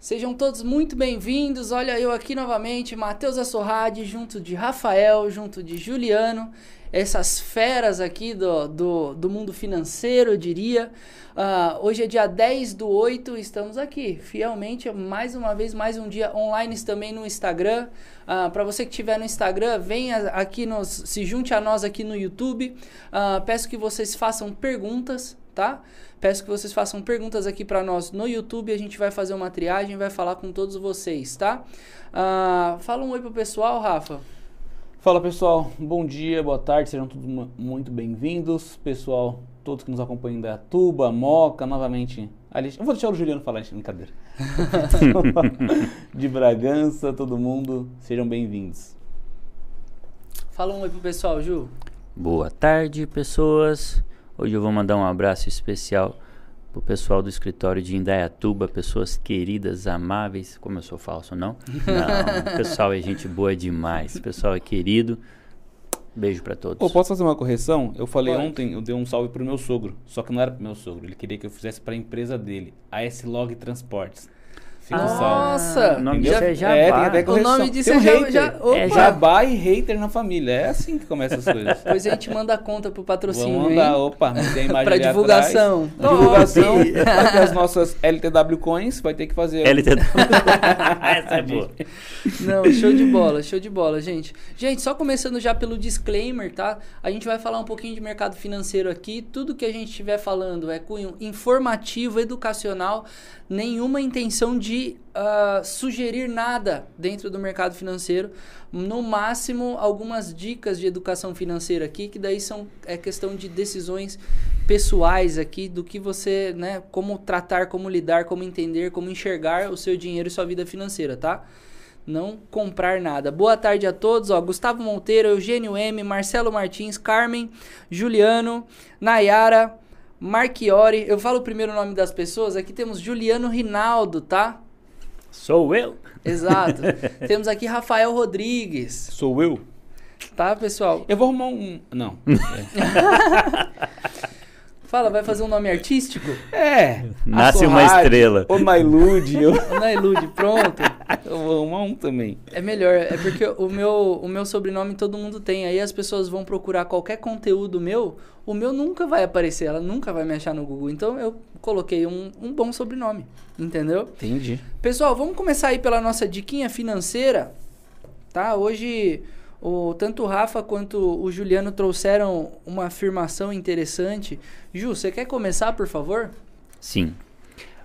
Sejam todos muito bem-vindos. Olha eu aqui novamente, Matheus Assorrade, junto de Rafael, junto de Juliano, essas feras aqui do, do, do mundo financeiro, eu diria. Uh, hoje é dia 10 do 8, estamos aqui, fielmente, mais uma vez, mais um dia online também no Instagram. Uh, Para você que estiver no Instagram, venha aqui, nos, se junte a nós aqui no YouTube. Uh, peço que vocês façam perguntas, tá? Peço que vocês façam perguntas aqui para nós no YouTube. A gente vai fazer uma triagem, vai falar com todos vocês, tá? Uh, fala um oi pro pessoal, Rafa. Fala pessoal, bom dia, boa tarde, sejam todos muito bem-vindos. Pessoal, todos que nos acompanham da Tuba, Moca, novamente. Ali, eu vou deixar o Juliano falar, brincadeira. de Bragança, todo mundo, sejam bem-vindos. Fala um oi pro pessoal, Ju. Boa tarde, pessoas. Hoje eu vou mandar um abraço especial pro pessoal do escritório de Indaiatuba, pessoas queridas, amáveis, como eu sou falso, não? Não, o pessoal é gente boa demais, o pessoal é querido. Beijo para todos. Oh, posso fazer uma correção? Eu falei Pode. ontem, eu dei um salve pro meu sogro, só que não era pro meu sogro, ele queria que eu fizesse para a empresa dele, a S-Log Transportes. Fica Nossa! O nome disso é Jabá. É, tem até correção. O nome disso um é já, já, é Jabá e hater na família. É assim que começa as coisas. Depois a gente manda a conta pro patrocínio, Vamos mandar, hein? opa, tem imagem Pra divulgação. Divulgação. vai ter as nossas LTW Coins, vai ter que fazer. LTW. Essa é boa. Não, show de bola, show de bola, gente. Gente, só começando já pelo disclaimer, tá? A gente vai falar um pouquinho de mercado financeiro aqui. Tudo que a gente estiver falando é cunho informativo, educacional, nenhuma intenção de uh, sugerir nada dentro do mercado financeiro. No máximo, algumas dicas de educação financeira aqui, que daí são é questão de decisões pessoais aqui, do que você, né, como tratar, como lidar, como entender, como enxergar o seu dinheiro e sua vida financeira, tá? Não comprar nada. Boa tarde a todos, ó. Gustavo Monteiro, Eugênio M, Marcelo Martins, Carmen, Juliano, Nayara, Marchiori. Eu falo o primeiro nome das pessoas. Aqui temos Juliano Rinaldo, tá? Sou eu. Exato. Temos aqui Rafael Rodrigues. Sou eu. Tá, pessoal? Eu vou arrumar um. Não. Fala, vai fazer um nome artístico? É. Nasce uma estrela. O Nailude. Eu... O Nailude, pronto. Eu vou arrumar um também. É melhor, é porque o meu, o meu sobrenome todo mundo tem. Aí as pessoas vão procurar qualquer conteúdo meu, o meu nunca vai aparecer, ela nunca vai me achar no Google. Então eu coloquei um, um bom sobrenome, entendeu? Entendi. Pessoal, vamos começar aí pela nossa diquinha financeira, tá? Hoje o, tanto o Rafa quanto o Juliano trouxeram uma afirmação interessante. Ju, você quer começar, por favor? Sim.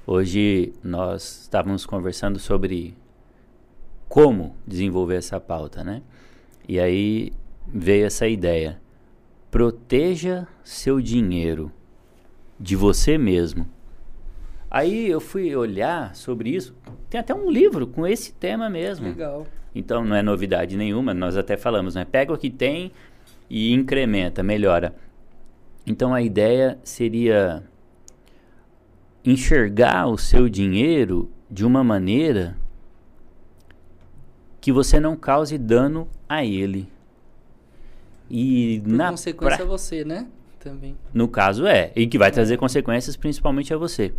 Hoje nós estávamos conversando sobre como desenvolver essa pauta, né? E aí veio essa ideia. Proteja seu dinheiro de você mesmo. Aí eu fui olhar sobre isso. Tem até um livro com esse tema mesmo. Legal. Então não é novidade nenhuma, nós até falamos, né? Pega o que tem e incrementa, melhora. Então a ideia seria enxergar o seu dinheiro de uma maneira que você não cause dano a ele. E Por na consequência pra... você, né? Também. No caso é, e que vai é. trazer consequências principalmente a você.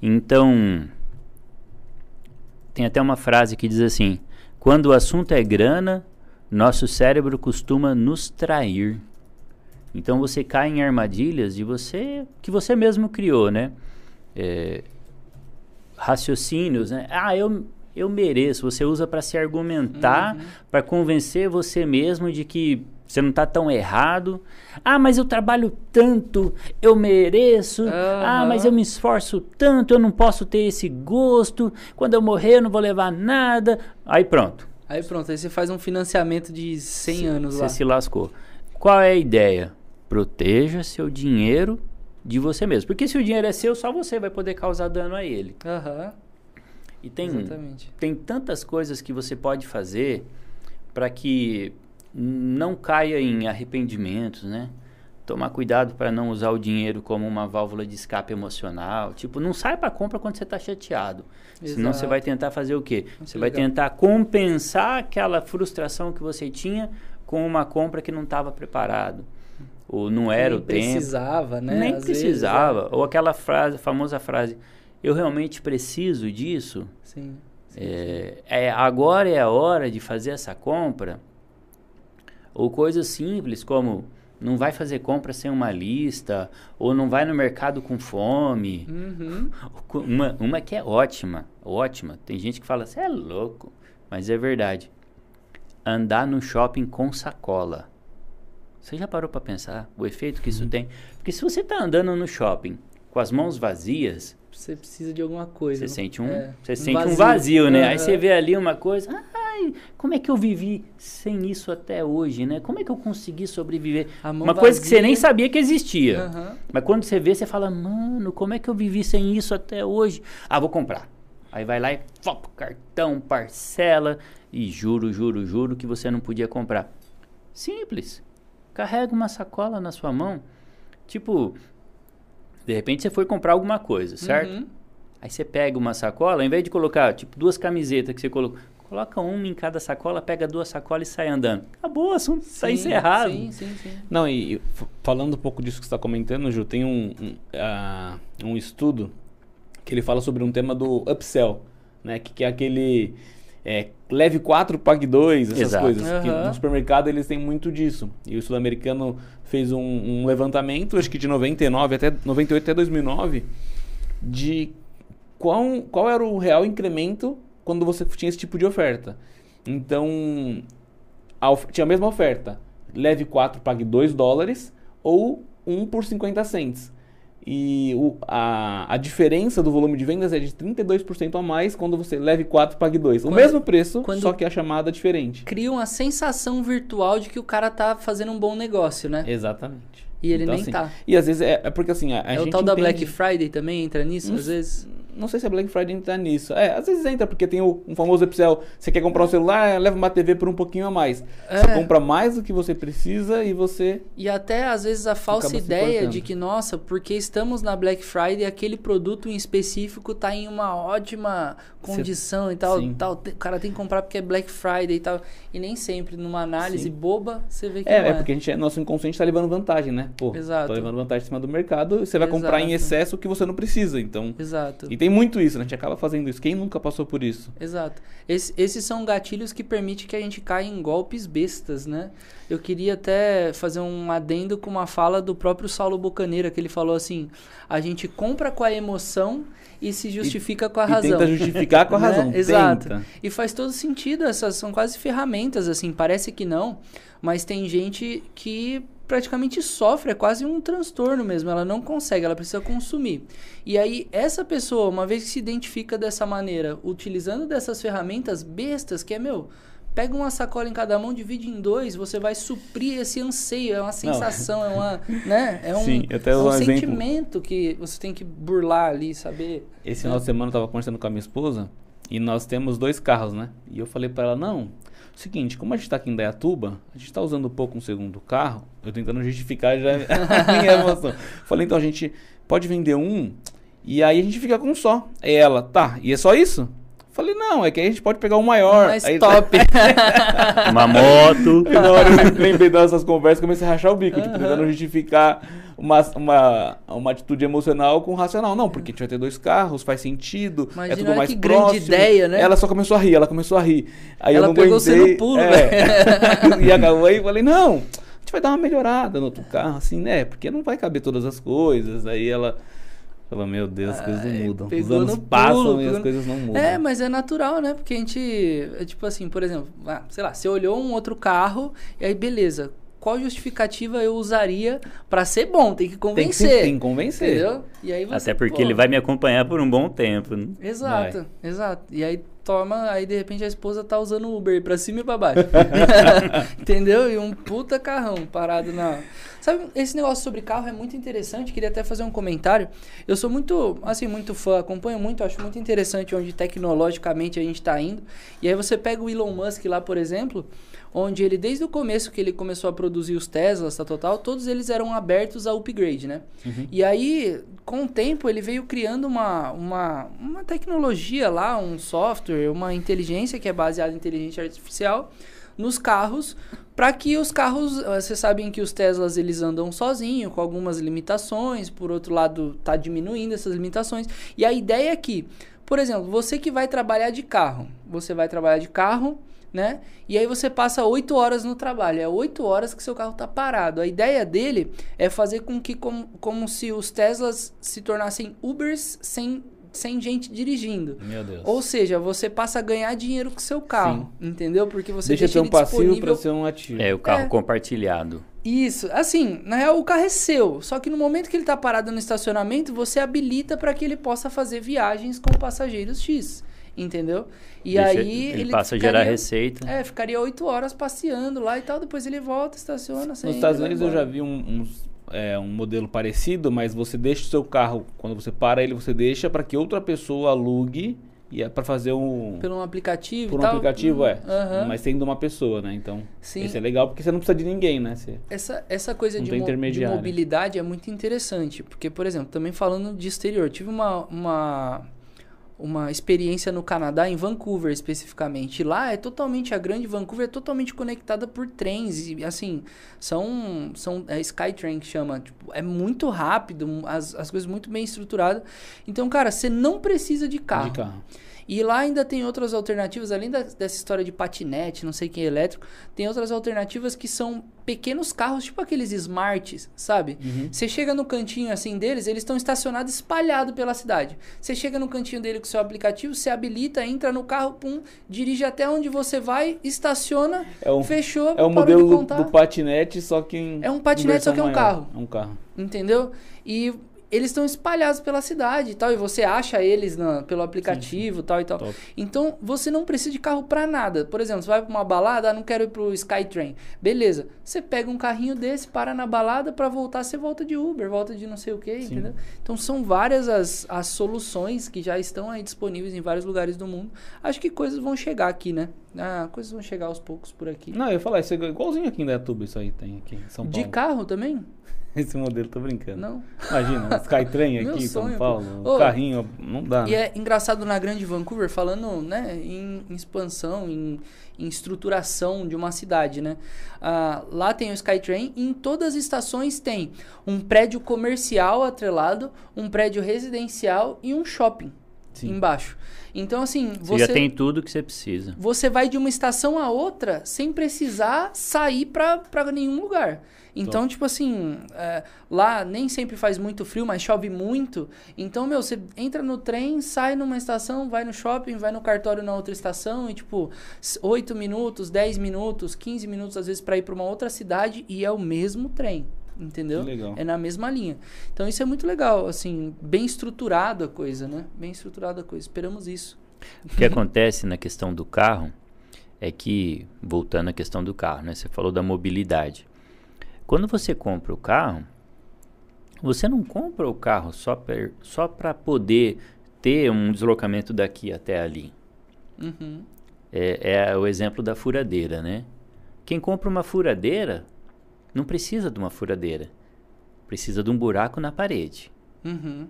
Então, tem até uma frase que diz assim: quando o assunto é grana, nosso cérebro costuma nos trair. Então você cai em armadilhas de você que você mesmo criou, né? É, raciocínios, né? Ah, eu eu mereço. Você usa para se argumentar, uhum. para convencer você mesmo de que você não está tão errado. Ah, mas eu trabalho tanto, eu mereço. Uhum. Ah, mas eu me esforço tanto, eu não posso ter esse gosto. Quando eu morrer, eu não vou levar nada. Aí pronto. Aí pronto, aí você faz um financiamento de 100 Sim, anos lá. Você se lascou. Qual é a ideia? Proteja seu dinheiro de você mesmo. Porque se o dinheiro é seu, só você vai poder causar dano a ele. Aham. Uhum. E tem, Exatamente. tem tantas coisas que você pode fazer para que não caia em arrependimentos, né? Tomar cuidado para não usar o dinheiro como uma válvula de escape emocional. Tipo, não sai para compra quando você está chateado. Exato. Senão você vai tentar fazer o quê? Muito você legal. vai tentar compensar aquela frustração que você tinha com uma compra que não estava preparado. Ou não era Nem o tempo. precisava, né? Nem Às precisava. Vezes, é. Ou aquela frase, famosa frase, eu realmente preciso disso? Sim. sim, é, é, agora é a hora de fazer essa compra? Ou coisas simples como não vai fazer compra sem uma lista, ou não vai no mercado com fome. Uhum. Uma, uma que é ótima, ótima. Tem gente que fala, você é louco, mas é verdade. Andar no shopping com sacola. Você já parou para pensar o efeito que isso uhum. tem? Porque se você está andando no shopping com as mãos vazias, você precisa de alguma coisa. Você sente um, é, você um sente vazio. um vazio, né? Uhum. Aí você vê ali uma coisa, ai, como é que eu vivi sem isso até hoje, né? Como é que eu consegui sobreviver? Uma vazia. coisa que você nem sabia que existia. Uhum. Mas quando você vê, você fala, mano, como é que eu vivi sem isso até hoje? Ah, vou comprar. Aí vai lá e fop, cartão, parcela e juro, juro, juro que você não podia comprar. Simples. Carrega uma sacola na sua mão. Tipo, de repente você foi comprar alguma coisa, certo? Uhum. Aí você pega uma sacola, ao invés de colocar, tipo, duas camisetas que você colocou, coloca uma em cada sacola, pega duas sacolas e sai andando. Acabou, o assunto está encerrado. Sim, sim, sim. Não, e falando um pouco disso que você está comentando, Ju, tem um, um, uh, um estudo que ele fala sobre um tema do upsell, né? Que, que é aquele é, leve 4, pague 2, essas Exato. coisas. Uhum. Que no supermercado eles têm muito disso. E o sul-americano fez um, um, levantamento, acho que de 99 até 98 até 2009, de qual, qual era o real incremento quando você tinha esse tipo de oferta. Então, a, tinha a mesma oferta. Leve 4, pague 2 dólares ou 1 por 50 cents. E o, a, a diferença do volume de vendas é de 32% a mais quando você leve 4 pague 2. O mesmo preço, só que a chamada é diferente. Cria uma sensação virtual de que o cara tá fazendo um bom negócio, né? Exatamente. E ele então, nem assim, tá. E às vezes é, é porque assim, a, a é gente o tal entende... da Black Friday também entra nisso, às vezes? Não sei se a Black Friday entra nisso. É, às vezes entra, porque tem o um famoso upsell. Você quer comprar um celular, leva uma TV por um pouquinho a mais. É. Você compra mais do que você precisa e você. E até às vezes a falsa ideia de que, nossa, porque estamos na Black Friday, aquele produto em específico está em uma ótima condição e tal, tal. O cara tem que comprar porque é Black Friday e tal. E nem sempre, numa análise Sim. boba, você vê que é, não é. É, porque a gente, nosso inconsciente está levando vantagem, né? Pô, Exato. Tô levando vantagem em cima do mercado, você vai Exato. comprar em excesso o que você não precisa. Então. Exato. E tem muito isso, né? A gente acaba fazendo isso. Quem nunca passou por isso? Exato. Esse, esses são gatilhos que permitem que a gente caia em golpes bestas, né? Eu queria até fazer um adendo com uma fala do próprio Saulo Bocaneira, que ele falou assim: a gente compra com a emoção e se justifica e, com a razão. Tenta justificar com a né? razão. Exato. Tenta. E faz todo sentido, essas são quase ferramentas, assim, parece que não, mas tem gente que praticamente sofre, é quase um transtorno mesmo, ela não consegue, ela precisa consumir. E aí, essa pessoa, uma vez que se identifica dessa maneira, utilizando dessas ferramentas bestas, que é, meu, pega uma sacola em cada mão, divide em dois, você vai suprir esse anseio, é uma sensação, Não. é uma, né? É um, Sim, até é um, um sentimento que você tem que burlar ali, saber. Esse né? final de semana eu tava conversando com a minha esposa e nós temos dois carros, né? E eu falei para ela, não, seguinte, como a gente tá aqui em Dayatuba, a gente tá usando um pouco um segundo carro, eu tentando justificar já a minha emoção. Falei, então a gente pode vender um e aí a gente fica com um só. Aí ela, tá, e é só isso? Falei, não, é que a gente pode pegar um maior. Mais aí, top. uma moto. E na hora eu lembrei dessas conversas comecei a rachar o bico, uhum. tipo, tentando justificar uma, uma, uma atitude emocional com racional. Não, porque a gente vai ter dois carros, faz sentido, é Imagina, é tudo mais que próximo. grande ideia, né? Ela só começou a rir, ela começou a rir. Aí ela eu não pegou aguentei. você no pulo, é. e acabou aí, falei, não, a gente vai dar uma melhorada no outro carro, assim, né? Porque não vai caber todas as coisas. Aí ela Falou, meu Deus, as coisas não mudam. Os anos passam pulo, e as coisas não mudam. É, mas é natural, né? Porque a gente, é tipo assim, por exemplo, ah, sei lá, você olhou um outro carro e aí beleza, qual justificativa eu usaria para ser bom? Tem que convencer. Tem que, tem que convencer. Entendeu? E aí você, Até porque pô, ele vai me acompanhar por um bom tempo. Né? Exato, vai. exato. E aí toma, aí de repente a esposa tá usando o Uber pra cima e pra baixo. Entendeu? E um puta carrão parado na. Sabe, esse negócio sobre carro é muito interessante, queria até fazer um comentário. Eu sou muito, assim, muito fã, acompanho muito, acho muito interessante onde tecnologicamente a gente está indo. E aí você pega o Elon Musk lá, por exemplo, onde ele, desde o começo que ele começou a produzir os Teslas, tá, total, todos eles eram abertos a upgrade, né? Uhum. E aí, com o tempo, ele veio criando uma, uma, uma tecnologia lá, um software, uma inteligência que é baseada em inteligência artificial, nos carros para que os carros, eh, vocês sabem que os Teslas eles andam sozinhos, com algumas limitações, por outro lado tá diminuindo essas limitações. E a ideia é que, por exemplo, você que vai trabalhar de carro, você vai trabalhar de carro, né? E aí você passa 8 horas no trabalho, é 8 horas que seu carro tá parado. A ideia dele é fazer com que como, como se os Teslas se tornassem Ubers sem sem gente dirigindo. Meu Deus. Ou seja, você passa a ganhar dinheiro com seu carro, Sim. entendeu? Porque você deixa, deixa ser um passivo para ser um ativo. É o carro é. compartilhado. Isso, assim, na real o carro é seu, só que no momento que ele está parado no estacionamento, você habilita para que ele possa fazer viagens com passageiros X, entendeu? E Deixa, aí ele, ele passa ficaria, a gerar receita. É, ficaria oito horas passeando lá e tal, depois ele volta, estaciona. Nos Estados Unidos eu já vi um, uns é, um modelo parecido, mas você deixa o seu carro, quando você para ele, você deixa para que outra pessoa alugue e é para fazer um. Por um aplicativo Por um tal. aplicativo, é. Uhum. Mas sendo uma pessoa, né? Então. Sim. Isso é legal porque você não precisa de ninguém, né? Você essa, essa coisa de, mo de mobilidade é muito interessante. Porque, por exemplo, também falando de exterior, tive uma, uma uma experiência no Canadá, em Vancouver especificamente. Lá é totalmente, a grande Vancouver é totalmente conectada por trens. E assim, são. são é Skytrain que chama. Tipo, é muito rápido, as, as coisas muito bem estruturadas. Então, cara, você não precisa de carro. De carro. E lá ainda tem outras alternativas, além da, dessa história de patinete, não sei quem é elétrico, tem outras alternativas que são pequenos carros, tipo aqueles smarts, sabe? Uhum. Você chega no cantinho assim deles, eles estão estacionados espalhados pela cidade. Você chega no cantinho dele com o seu aplicativo, você habilita, entra no carro, pum, dirige até onde você vai, estaciona, é um, fechou, É o modelo do, do, patinete, só que em É um patinete, só que é um maior. carro. É um carro. Entendeu? E eles estão espalhados pela cidade e tal, e você acha eles na, pelo aplicativo sim, sim. tal e tal. Top. Então, você não precisa de carro para nada. Por exemplo, você vai para uma balada, ah, não quero ir pro Skytrain. Beleza. Você pega um carrinho desse, para na balada, para voltar, você volta de Uber, volta de não sei o que, entendeu? Então, são várias as, as soluções que já estão aí disponíveis em vários lugares do mundo. Acho que coisas vão chegar aqui, né? Ah, coisas vão chegar aos poucos por aqui. Não, eu ia falar, isso é igualzinho aqui em Dayatuba, isso aí tem aqui em São Paulo. De carro também? Esse modelo, tô brincando. Não. Imagina, um Skytrain aqui em São Paulo, um carrinho, não dá. E né? é engraçado na Grande Vancouver, falando né, em, em expansão, em, em, estruturação de uma cidade, né? Ah, lá tem o Skytrain e em todas as estações tem um prédio comercial atrelado, um prédio residencial e um shopping Sim. embaixo. Então, assim, você, você, já tem tudo que você precisa. Você vai de uma estação a outra sem precisar sair para nenhum lugar. Então, tipo assim, é, lá nem sempre faz muito frio, mas chove muito. Então, meu, você entra no trem, sai numa estação, vai no shopping, vai no cartório na outra estação e, tipo, 8 minutos, 10 minutos, 15 minutos, às vezes, para ir para uma outra cidade e é o mesmo trem. Entendeu? É na mesma linha. Então, isso é muito legal, assim, bem estruturado a coisa, né? Bem estruturada a coisa. Esperamos isso. O que acontece na questão do carro é que, voltando à questão do carro, né? Você falou da mobilidade. Quando você compra o carro, você não compra o carro só para só poder ter um deslocamento daqui até ali. Uhum. É, é, o exemplo da furadeira, né? Quem compra uma furadeira não precisa de uma furadeira, precisa de um buraco na parede. Uhum.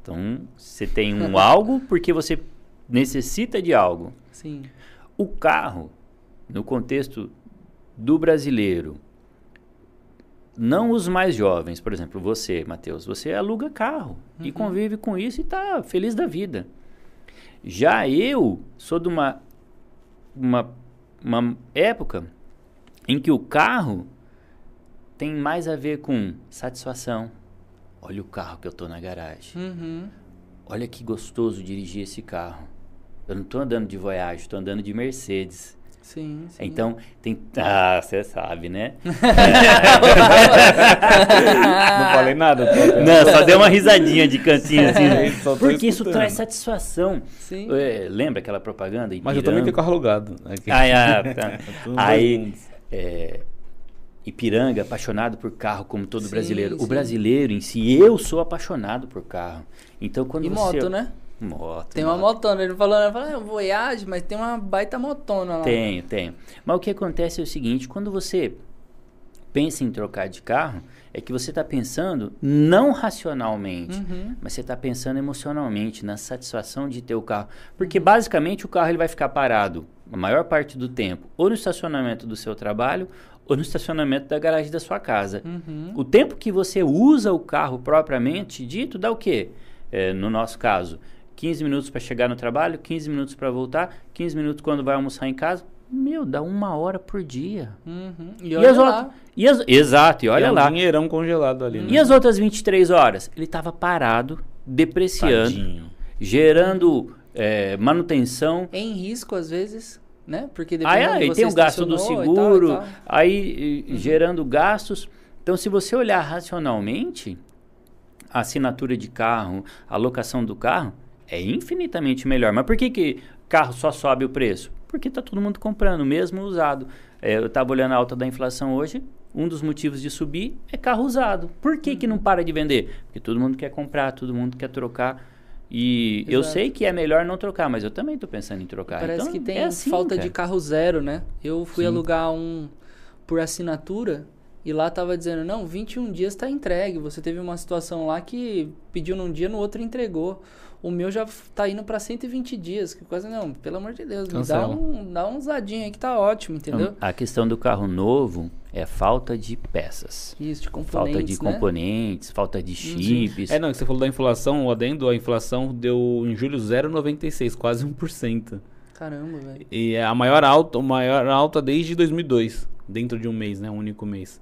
Então, você tem um algo porque você necessita de algo. Sim. O carro, no contexto do brasileiro, não os mais jovens, por exemplo, você, Matheus, você aluga carro uhum. e convive com isso e está feliz da vida. Já eu sou de uma, uma, uma época em que o carro tem mais a ver com satisfação. Olha o carro que eu estou na garagem. Uhum. Olha que gostoso dirigir esse carro. Eu não estou andando de Voyage, estou andando de Mercedes. Sim, sim. Então, tem. Ah, você sabe, né? não falei nada. Não, só deu uma risadinha de cantinho assim. Né? Porque isso traz satisfação. Sim. É, lembra aquela propaganda? Mas eu também tenho carro alugado. Ah, ah, tá. Aí, é, Ipiranga, apaixonado por carro, como todo sim, brasileiro. Sim. O brasileiro em si, eu sou apaixonado por carro. Então, quando e você. moto, né? Moto. Tem uma moto. motona. Ele falou, ele falou, é um Voyage, mas tem uma baita motona lá. Tenho, tenho. Mas o que acontece é o seguinte, quando você pensa em trocar de carro, é que você está pensando não racionalmente, uhum. mas você está pensando emocionalmente, na satisfação de ter o carro. Porque basicamente o carro ele vai ficar parado a maior parte do tempo, ou no estacionamento do seu trabalho, ou no estacionamento da garagem da sua casa. Uhum. O tempo que você usa o carro propriamente dito dá o quê? É, no nosso caso, 15 minutos para chegar no trabalho, 15 minutos para voltar, 15 minutos quando vai almoçar em casa. Meu, dá uma hora por dia. Uhum. E, olha e as lá. E as, exato, e olha e é um lá. dinheirão congelado ali. Né? E as outras 23 horas? Ele estava parado, depreciando, Tadinho. gerando é, manutenção. Em risco, às vezes né? Porque aí, aí tem o gasto do seguro, e tal, e tal. aí uhum. gerando gastos. Então, se você olhar racionalmente, a assinatura de carro, a locação do carro é infinitamente melhor. Mas por que, que carro só sobe o preço? Porque está todo mundo comprando, mesmo usado. É, eu estava olhando a alta da inflação hoje, um dos motivos de subir é carro usado. Por que, que não para de vender? Porque todo mundo quer comprar, todo mundo quer trocar. E Exato. eu sei que é melhor não trocar, mas eu também estou pensando em trocar. Parece então, que tem é assim, falta cara. de carro zero, né? Eu fui Sim. alugar um por assinatura e lá tava dizendo, não, 21 dias está entregue. Você teve uma situação lá que pediu num dia, no outro entregou. O meu já tá indo para 120 dias, que coisa não, pelo amor de Deus, me dá um, dá um zadinho aí que tá ótimo, entendeu? A questão do carro novo é falta de peças. Isso, de componentes. Falta de né? componentes, falta de chips. É, não, você falou da inflação, o adendo, a inflação deu em julho 0,96, quase 1%. Caramba, velho. E é a maior alta, a maior alta desde 2002, dentro de um mês, né, um único mês.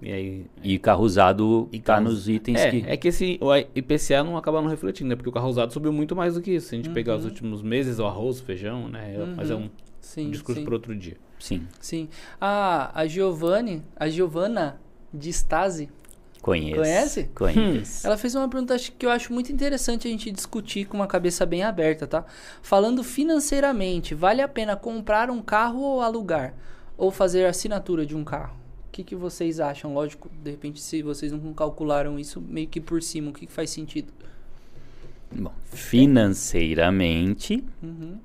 E, aí, e carro usado e tá nos itens é, que... É que esse, o IPCA não acaba não refletindo, né? Porque o carro usado subiu muito mais do que isso. Se a gente uhum. pegar os últimos meses, o arroz, o feijão, né? Uhum. Mas é um sim, discurso para outro dia. Sim. Sim. Ah, a Giovanni, a Giovanna de Stasi. Conhece. Conhece? Conhece. Hum. Ela fez uma pergunta que eu acho muito interessante a gente discutir com uma cabeça bem aberta, tá? Falando financeiramente, vale a pena comprar um carro ou alugar? Ou fazer assinatura de um carro? O que, que vocês acham? Lógico, de repente, se vocês não calcularam isso meio que por cima, o que, que faz sentido? Bom, financeiramente, uhum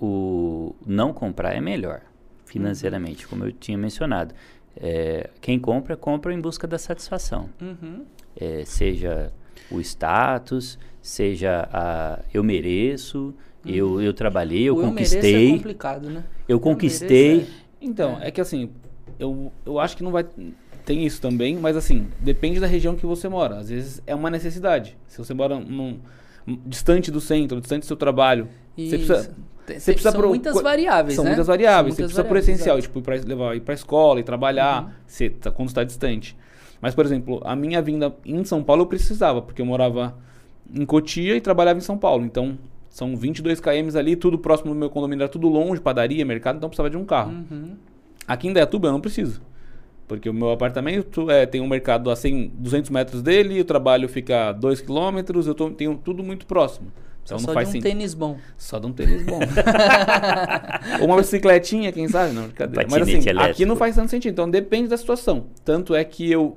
o não comprar é melhor financeiramente, uhum. como eu tinha mencionado. É, quem compra, compra em busca da satisfação. Uhum. É, seja o status, seja a eu mereço, uhum. eu, eu trabalhei, eu o conquistei. Eu mereço é complicado, né? Eu conquistei. É... Então, é. é que assim, eu, eu acho que não vai. Tem isso também, mas assim, depende da região que você mora. Às vezes é uma necessidade. Se você mora num, distante do centro, distante do seu trabalho, isso. você precisa você precisa são pro, muitas variáveis, São né? muitas variáveis. São muitas você precisa por essencial, exato. tipo, ir pra, levar ir pra escola, ir trabalhar, uhum. você tá, quando está distante. Mas, por exemplo, a minha vinda em São Paulo eu precisava, porque eu morava em Cotia e trabalhava em São Paulo. Então, são 22 km ali, tudo próximo do meu condomínio, era tudo longe, padaria, mercado, então eu precisava de um carro. Uhum. Aqui em Dayatuba eu não preciso. Porque o meu apartamento é, tem um mercado a 100, 200 metros dele, o trabalho fica a 2 km, eu tô, tenho tudo muito próximo. Então só não faz de um sentido. tênis bom. Só de um tênis bom. Ou uma bicicletinha, quem sabe? Não, brincadeira. Mas assim, elétrico. aqui não faz tanto sentido. Então depende da situação. Tanto é que eu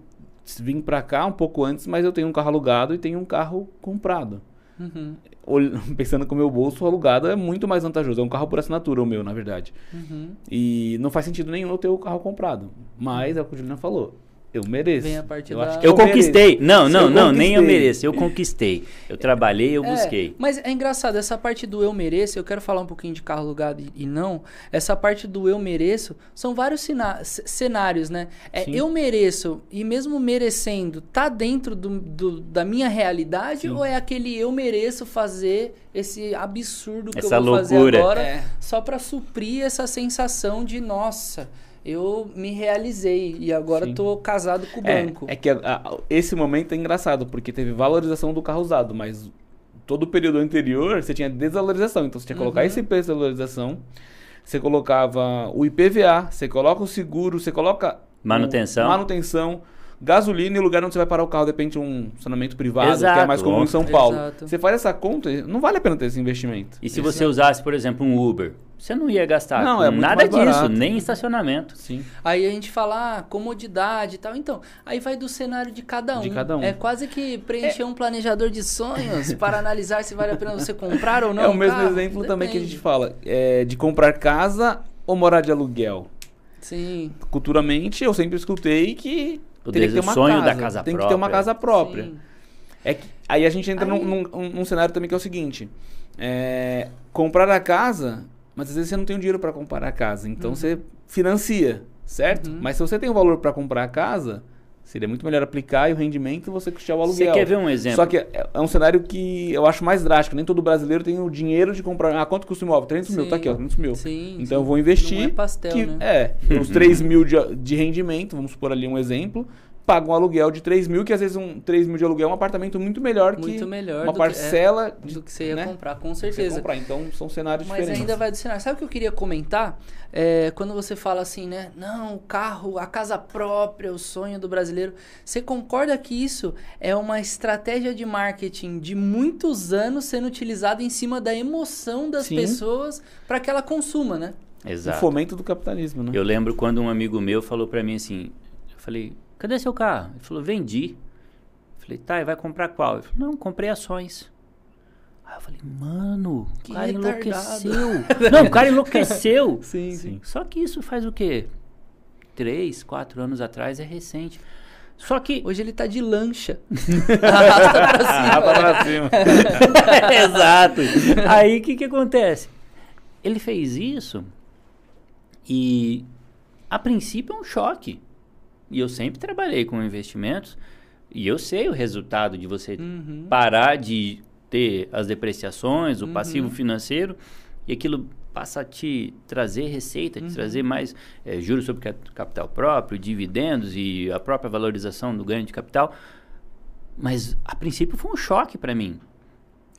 vim para cá um pouco antes, mas eu tenho um carro alugado e tenho um carro comprado. Uhum. Pensando com o meu bolso, o alugado é muito mais vantajoso. É um carro por assinatura, o meu, na verdade. Uhum. E não faz sentido nenhum eu ter o carro comprado. Mas é o que o Juliano falou. Eu mereço. Vem a partir eu, da... eu, eu conquistei. Não, não, eu não, conquistei. nem eu mereço. Eu conquistei. Eu trabalhei, eu é, busquei. Mas é engraçado, essa parte do eu mereço, eu quero falar um pouquinho de carro alugado e, e não. Essa parte do eu mereço são vários cenários, né? É Sim. eu mereço e mesmo merecendo, tá dentro do, do da minha realidade Sim. ou é aquele eu mereço fazer esse absurdo que essa eu vou loucura. fazer agora é. só para suprir essa sensação de nossa eu me realizei e agora Sim. tô casado com o é, banco. É que a, a, esse momento é engraçado, porque teve valorização do carro usado, mas todo o período anterior você tinha desvalorização. Então você tinha que colocar uhum. esse preço de valorização, você colocava o IPVA, você coloca o seguro, você coloca manutenção. O, manutenção gasolina e o lugar onde você vai parar o carro depende de um estacionamento privado, Exato. que é mais comum em São Paulo. Exato. Você faz essa conta, não vale a pena ter esse investimento. E se você usasse, por exemplo, um Uber? Você não ia gastar não, é nada disso, barato. nem estacionamento. Sim. Aí a gente fala ah, comodidade e tal. Então, aí vai do cenário de cada um. De cada um. É quase que preencher é. um planejador de sonhos para analisar se vale a pena você comprar ou não. É o mesmo carro. exemplo Depende. também que a gente fala, é, de comprar casa ou morar de aluguel. Sim. Culturalmente, eu sempre escutei que o teria que ter uma sonho casa, da casa tem própria. que ter uma casa própria. Sim. É que, aí a gente entra aí... Num, num, num, cenário também que é o seguinte: é, comprar a casa, mas às vezes você não tem o dinheiro para comprar a casa, então uhum. você financia, certo? Uhum. Mas se você tem o valor para comprar a casa, Seria muito melhor aplicar e o rendimento você custear o aluguel. Você quer ver um exemplo? Só que é, é um cenário que eu acho mais drástico. Nem todo brasileiro tem o dinheiro de comprar. Ah, quanto custa o imóvel? 300 Sim. mil. Tá aqui, ó, 300 mil. Sim, então sim. eu vou investir. Não é pastel, que, né? É, os 3 mil de, de rendimento, vamos supor ali um exemplo paga um aluguel de 3 mil, que às vezes um 3 mil de aluguel é um apartamento muito melhor muito que melhor uma parcela que, é, do que você ia né? comprar, com certeza. Comprar. Então são cenários Mas diferentes. Mas ainda vai do cenário. Sabe o que eu queria comentar? É, quando você fala assim, né? Não, o carro, a casa própria, o sonho do brasileiro. Você concorda que isso é uma estratégia de marketing de muitos anos sendo utilizada em cima da emoção das Sim. pessoas para que ela consuma, né? Exato. O fomento do capitalismo, né? Eu lembro quando um amigo meu falou para mim assim, eu falei, cadê seu carro? Ele falou, vendi. Eu falei, tá, e vai comprar qual? Ele falou, não, comprei ações. Aí eu falei, mano, o cara retardado. enlouqueceu. não, o cara enlouqueceu. sim, sim. Só que isso faz o quê? Três, quatro anos atrás, é recente. Só que. Hoje ele tá de lancha. Arrasta pra cima. pra cima. Exato. Aí o que, que acontece? Ele fez isso e a princípio é um choque. E eu sempre trabalhei com investimentos e eu sei o resultado de você uhum. parar de ter as depreciações, o uhum. passivo financeiro e aquilo passa a te trazer receita, uhum. te trazer mais é, juros sobre capital próprio, dividendos e a própria valorização do ganho de capital. Mas a princípio foi um choque para mim.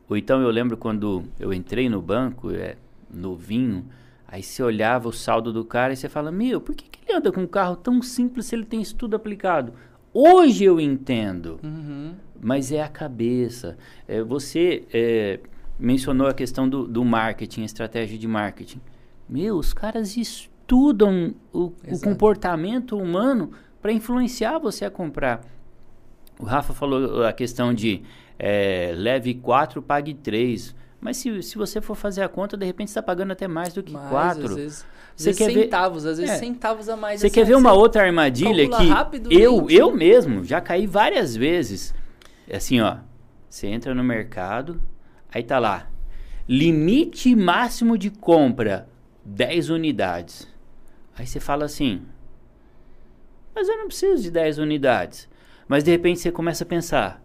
Ou então eu lembro quando eu entrei no banco, é, novinho, Aí você olhava o saldo do cara e você fala: Meu, por que, que ele anda com um carro tão simples se ele tem isso tudo aplicado? Hoje eu entendo, uhum. mas é a cabeça. É, você é, mencionou a questão do, do marketing, estratégia de marketing. Meu, os caras estudam o, o comportamento humano para influenciar você a comprar. O Rafa falou a questão de é, leve 4, pague 3. Mas se, se você for fazer a conta, de repente está pagando até mais do que mais, quatro. Às vezes, você quer centavos, ver... às vezes é. centavos a mais. Você assim, quer ver uma outra armadilha que eu, eu mesmo já caí várias vezes. É assim, ó. Você entra no mercado, aí tá lá. Limite máximo de compra, 10 unidades. Aí você fala assim, mas eu não preciso de 10 unidades. Mas de repente você começa a pensar,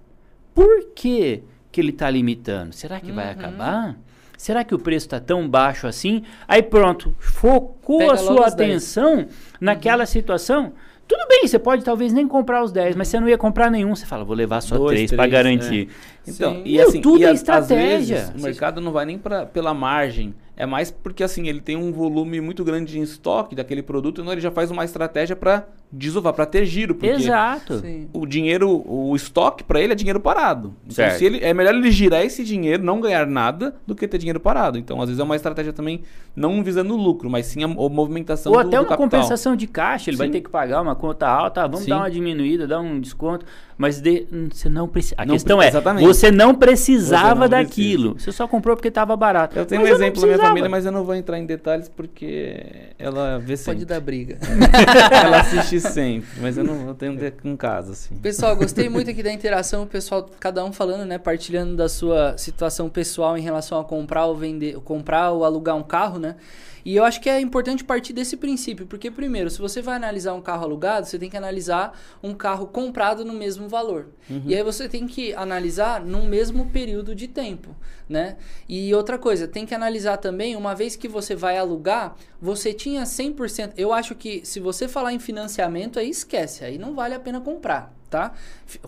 por que que ele está limitando? Será que uhum. vai acabar? Será que o preço está tão baixo assim? Aí pronto, focou Pega a sua atenção 10. naquela uhum. situação. Tudo bem, você pode talvez nem comprar os 10, mas você não ia comprar nenhum. Você fala, vou levar só 3 para garantir. É. Então, e assim, tudo e é estratégia. Vezes, o mercado não vai nem pra, pela margem. É mais porque assim, ele tem um volume muito grande de estoque daquele produto, então ele já faz uma estratégia para desovar, para ter giro. Porque Exato. O dinheiro, o estoque para ele é dinheiro parado. Então, se ele, é melhor ele girar esse dinheiro, não ganhar nada, do que ter dinheiro parado. Então, às vezes é uma estratégia também não visando lucro, mas sim a, a movimentação Ou do, até uma capital. compensação de caixa, ele sim. vai ter que pagar uma conta alta, vamos sim. dar uma diminuída, dar um desconto. Mas de, hum, você não precisa. A não, questão é, exatamente. você não precisava você não daquilo. Precisa. Você só comprou porque estava barato. Eu tenho mas um exemplo da minha família, mas eu não vou entrar em detalhes porque ela vê sempre. Pode dar briga. ela assiste sempre, mas eu não eu tenho um caso assim. Pessoal, gostei muito aqui da interação, o pessoal, cada um falando, né, partilhando da sua situação pessoal em relação a comprar ou vender, comprar ou alugar um carro, né? E eu acho que é importante partir desse princípio, porque primeiro, se você vai analisar um carro alugado, você tem que analisar um carro comprado no mesmo valor. Uhum. E aí você tem que analisar no mesmo período de tempo, né? E outra coisa, tem que analisar também, uma vez que você vai alugar, você tinha 100%, eu acho que se você falar em financiamento, aí esquece, aí não vale a pena comprar tá?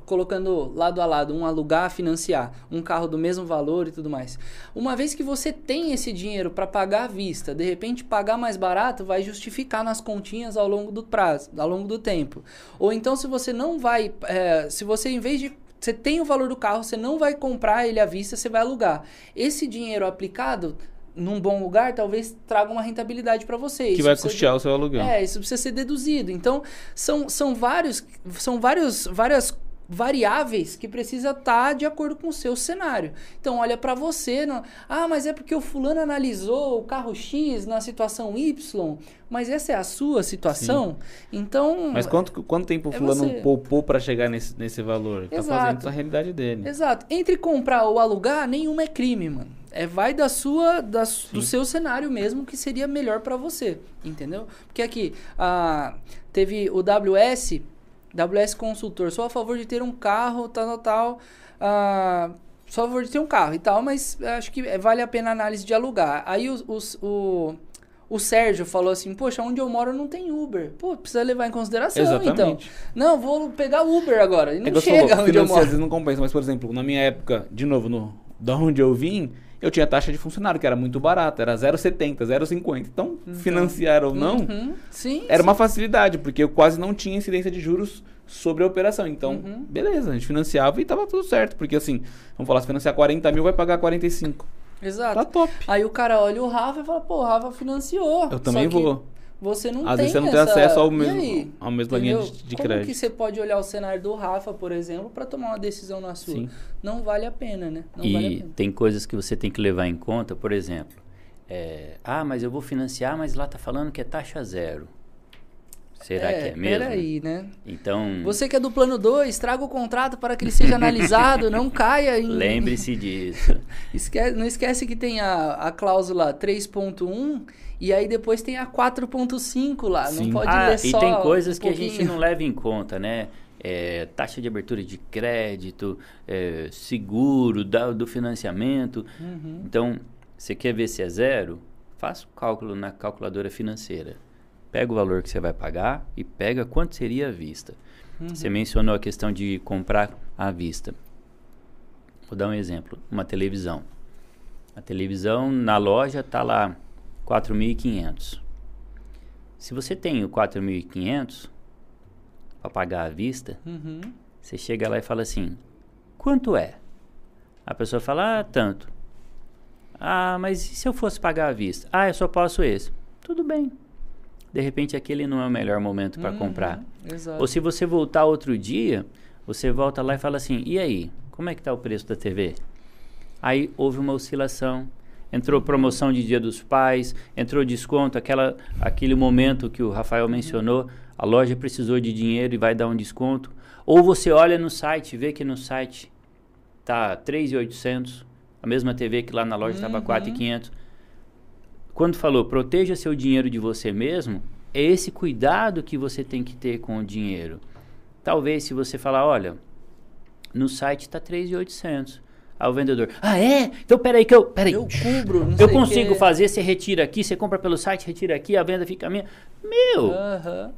Colocando lado a lado, um alugar, financiar, um carro do mesmo valor e tudo mais. Uma vez que você tem esse dinheiro para pagar à vista, de repente pagar mais barato vai justificar nas continhas ao longo do prazo, ao longo do tempo. Ou então, se você não vai, é, se você em vez de você tem o valor do carro, você não vai comprar ele à vista, você vai alugar. Esse dinheiro aplicado num bom lugar, talvez traga uma rentabilidade para você. Que isso vai custear de... o seu aluguel. É, isso precisa ser deduzido. Então, são, são vários, são vários, várias variáveis que precisa estar tá de acordo com o seu cenário. Então olha para você, não, ah, mas é porque o fulano analisou o carro X na situação Y, mas essa é a sua situação. Sim. Então, mas quanto quanto tempo o é fulano você... poupou para chegar nesse, nesse valor? Tá Exato. fazendo a realidade dele. Exato. Entre comprar ou alugar, nenhuma é crime, mano. É vai da sua da, do seu cenário mesmo que seria melhor para você, entendeu? Porque aqui, ah, teve o WS WS Consultor, sou a favor de ter um carro, tal, tal, tal. Ah, sou a favor de ter um carro e tal, mas acho que vale a pena a análise de alugar. Aí os, os, o, o Sérgio falou assim, poxa, onde eu moro não tem Uber. Pô, precisa levar em consideração, então. Exatamente. então. Não, vou pegar Uber agora. E não é chega falou, onde eu moro. Às vezes não compensa, mas, por exemplo, na minha época, de novo, no, da onde eu vim, eu tinha taxa de funcionário, que era muito barata, era 0,70, 0,50. Então, então, financiar ou não, uhum. sim, era sim. uma facilidade, porque eu quase não tinha incidência de juros sobre a operação. Então, uhum. beleza, a gente financiava e tava tudo certo. Porque assim, vamos falar, se financiar 40 mil, vai pagar 45. Exato. Tá top. Aí o cara olha o Rafa e fala, pô, o Rafa financiou. Eu também vou. Você não Às tem vezes você não essa... tem acesso ao mesmo, à mesma linha de, de Como crédito. que você pode olhar o cenário do Rafa, por exemplo, para tomar uma decisão na sua? Sim. Não vale a pena, né? Não e vale tem coisas que você tem que levar em conta, por exemplo, é, ah, mas eu vou financiar, mas lá tá falando que é taxa zero. Será é, que é mesmo? Peraí, né? Então. Você que é do plano 2, traga o contrato para que ele seja analisado, não caia em. Lembre-se disso. Esque... Não esquece que tem a, a cláusula 3.1 e aí depois tem a 4.5 lá. Sim. Não pode ah, ler só. E tem coisas um que a gente não leva em conta, né? É, taxa de abertura de crédito, é, seguro da, do financiamento. Uhum. Então, você quer ver se é zero? Faça o cálculo na calculadora financeira pega o valor que você vai pagar e pega quanto seria à vista. Uhum. Você mencionou a questão de comprar à vista. Vou dar um exemplo, uma televisão. A televisão na loja está lá 4.500. Se você tem o 4.500 para pagar à vista, uhum. você chega lá e fala assim: quanto é? A pessoa fala: ah, tanto. Ah, mas e se eu fosse pagar à vista? Ah, eu só posso esse. Tudo bem de repente aquele não é o melhor momento para uhum, comprar. Exato. Ou se você voltar outro dia, você volta lá e fala assim: e aí, como é que está o preço da TV? Aí houve uma oscilação. Entrou promoção de Dia dos Pais, entrou desconto, aquela, aquele momento que o Rafael mencionou, a loja precisou de dinheiro e vai dar um desconto. Ou você olha no site, vê que no site tá 3.800, a mesma TV que lá na loja estava uhum. 4.500 quando falou proteja seu dinheiro de você mesmo, é esse cuidado que você tem que ter com o dinheiro. Talvez se você falar, olha, no site está 3.800. Aí o vendedor, ah é? Então peraí que eu, peraí. Eu cubro, não Eu consigo fazer, você retira aqui, você compra pelo site, retira aqui, a venda fica minha. Meu,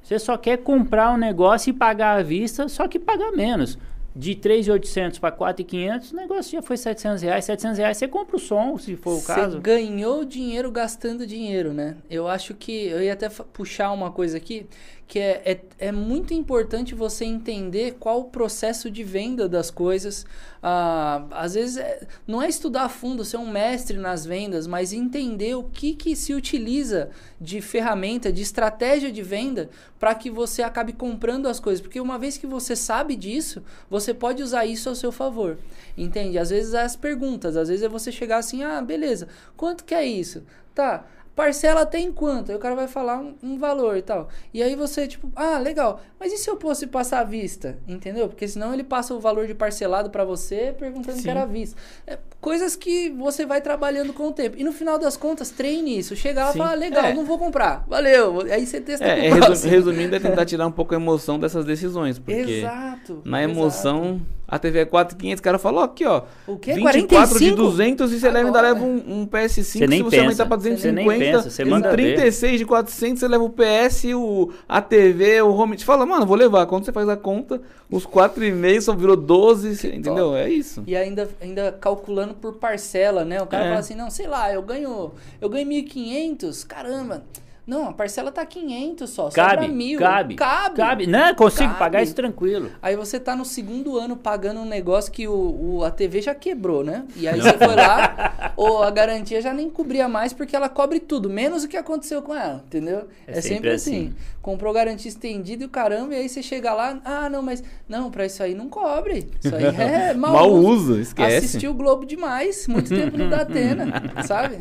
você só quer comprar um negócio e pagar à vista, só que pagar menos de 3.800 para 4.500, o negócio já foi 700 reais. 700 reais você compra o som, se for o caso. Você ganhou dinheiro gastando dinheiro, né? Eu acho que... Eu ia até puxar uma coisa aqui que é, é, é, muito importante você entender qual o processo de venda das coisas. Ah, às vezes, é, não é estudar a fundo, ser um mestre nas vendas, mas entender o que, que se utiliza de ferramenta, de estratégia de venda, para que você acabe comprando as coisas. Porque uma vez que você sabe disso, você pode usar isso ao seu favor. Entende? Às vezes, as perguntas, às vezes é você chegar assim, ah, beleza, quanto que é isso? Tá, Parcela tem quanto? Aí o cara vai falar um, um, valor e tal. E aí você, tipo, ah, legal. Mas e se eu fosse passar à vista? Entendeu? Porque senão ele passa o valor de parcelado para você perguntando Sim. que era à vista. É, coisas que você vai trabalhando com o tempo. E no final das contas, treine isso. Chega lá e fala, legal, é. não vou comprar. Valeu. Aí você testa é, é, Resumindo, é tentar tirar um pouco a emoção dessas decisões. Porque exato. Na emoção. Exato a TV é 4,500, o cara falou aqui, ó. O quê? 24 45? de 200 e você leva, ainda leva um, um PS5 você nem se você pensa. aumentar pra 250. Você nem pensa, você manda 36 ver. de 400, você leva o PS, o, a TV, o home. Você fala, mano, vou levar. Quando você faz a conta, os 4,5 só virou 12, que entendeu? Top. É isso. E ainda, ainda calculando por parcela, né? O cara é. fala assim, não, sei lá, eu ganho, eu ganho 1.500, caramba Não, a parcela tá 500 só, cabe, mil. Cabe, cabe. Cabe, não, consigo cabe. pagar isso tranquilo. Aí você tá no segundo ano pagando um negócio que o, o a TV já quebrou, né? E aí você foi lá, ou a garantia já nem cobria mais porque ela cobre tudo, menos o que aconteceu com ela, entendeu? É, é sempre, sempre assim. assim. Comprou garantia estendida e o caramba, e aí você chega lá, ah, não, mas não, para isso aí não cobre. Isso aí é mal, mal uso. uso, esquece. Assistiu o Globo demais, muito tempo no Datena, sabe?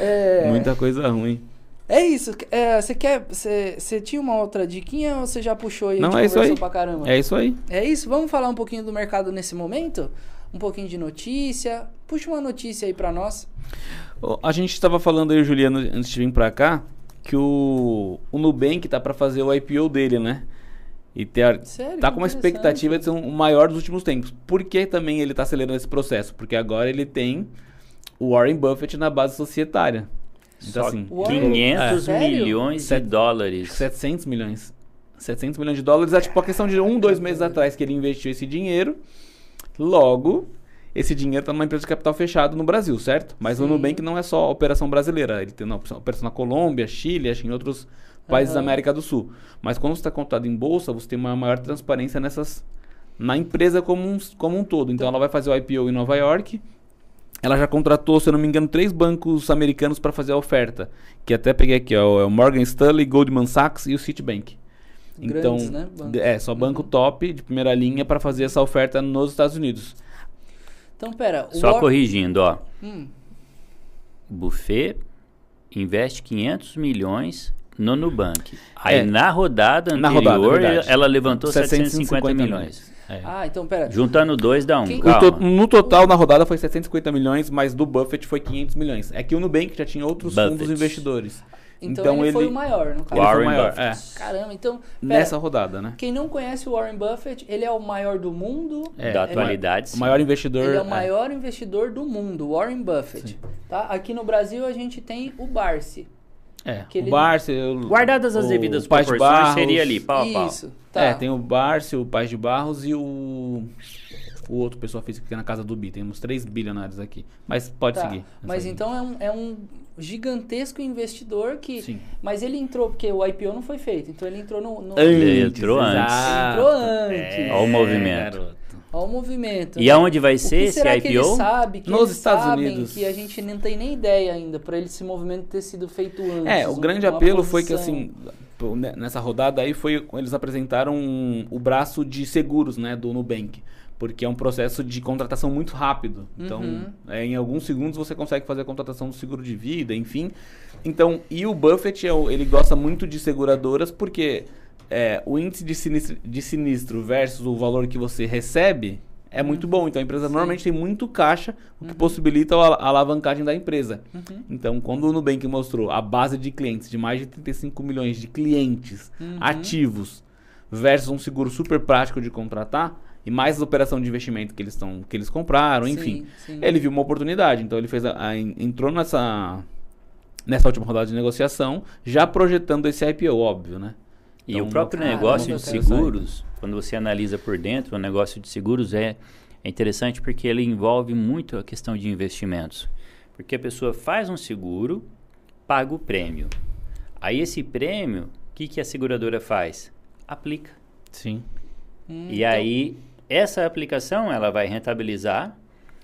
É... Muita coisa ruim. É isso. É, você quer. Você tinha uma outra diquinha ou você já puxou e Não, é isso aí. pra caramba? É isso aí. É isso? Vamos falar um pouquinho do mercado nesse momento? Um pouquinho de notícia. Puxa uma notícia aí para nós. A gente estava falando aí, Juliano, antes de vir para cá, que o, o Nubank tá para fazer o IPO dele, né? E ter, Sério? tá com uma expectativa de ser um, o maior dos últimos tempos. Por que também ele está acelerando esse processo? Porque agora ele tem o Warren Buffett na base societária. Então, Só assim, 500 é. milhões de dólares. 700 milhões. 700 milhões de dólares é tipo a questão de um, dois meses atrás que ele investiu esse dinheiro. Logo, esse dinheiro está numa empresa de capital fechado no Brasil, certo? Mas Sim. o Nubank não é só operação brasileira. Ele tem operação na Colômbia, Chile, acho em outros países uhum. da América do Sul. Mas quando você está contado em bolsa, você tem uma maior transparência nessas na empresa como um, como um todo. Então, então ela vai fazer o IPO em Nova York ela já contratou, se eu não me engano, três bancos americanos para fazer a oferta. Que até peguei aqui, ó, é o Morgan Stanley, Goldman Sachs e o Citibank. Grandes, então, né? é, só banco uhum. top de primeira linha para fazer essa oferta nos Estados Unidos. Então, pera. Só War... corrigindo, ó. Hum. Buffet investe 500 milhões no Nubank. Aí é, na rodada anterior, na rodada, ela levantou 750, 750 milhões. milhões. É. Ah, então pera. Juntando dois dá um. Quem... To, no total, na rodada, foi 750 milhões, mas do Buffett foi 500 milhões. É que o Nubank já tinha outros Buffett. fundos investidores. Então, então ele, ele, foi o maior, no caso. Warren o maior, é. Caramba, então. Pera, Nessa rodada, né? Quem não conhece o Warren Buffett, ele é o maior do mundo. É, da atualidade. É, o maior investidor. Ele é o é. maior investidor do mundo, Warren Buffett. Tá? Aqui no Brasil a gente tem o Barsi. É, o Barsi. Guardadas as devidas proporções, seria ali, pau a. Isso. Tá. É, tem o Barsi, o Paz de Barros e o. O outro pessoa física que é na casa do Bi. Tem uns três bilionários aqui. Mas pode tá. seguir. Mas então é um, é um gigantesco investidor que. Sim. Mas ele entrou, porque o IPO não foi feito. Então ele entrou no. no... Ele entrou antes. Ele entrou antes. É, Olha o movimento. Olha o movimento. E né? aonde vai ser esse será IPO? Que ele sabe, que Nos Estados Unidos. Que a gente não tem nem ideia ainda para esse movimento ter sido feito antes. É, o grande apelo posição. foi que assim, né, nessa rodada aí foi eles apresentaram um, o braço de seguros, né, do Nubank porque é um processo de contratação muito rápido. Então, uhum. é, em alguns segundos você consegue fazer a contratação do seguro de vida, enfim. Então, e o Buffett, é ele gosta muito de seguradoras porque é, o índice de sinistro, de sinistro versus o valor que você recebe é uhum. muito bom. Então a empresa Sim. normalmente tem muito caixa, o que uhum. possibilita a alavancagem da empresa. Uhum. Então, quando o Nubank mostrou a base de clientes de mais de 35 milhões de clientes uhum. ativos versus um seguro super prático de contratar, e mais a operação de investimento que eles, tão, que eles compraram, enfim. Sim, sim. Ele viu uma oportunidade. Então ele fez a, a, entrou nessa, nessa última rodada de negociação, já projetando esse IPO, óbvio, né? E então, o próprio negócio de seguros, quando você analisa por dentro, o negócio de seguros é, é interessante porque ele envolve muito a questão de investimentos. Porque a pessoa faz um seguro, paga o prêmio. Aí esse prêmio, o que, que a seguradora faz? Aplica. Sim. Hum, e então... aí, essa aplicação, ela vai rentabilizar.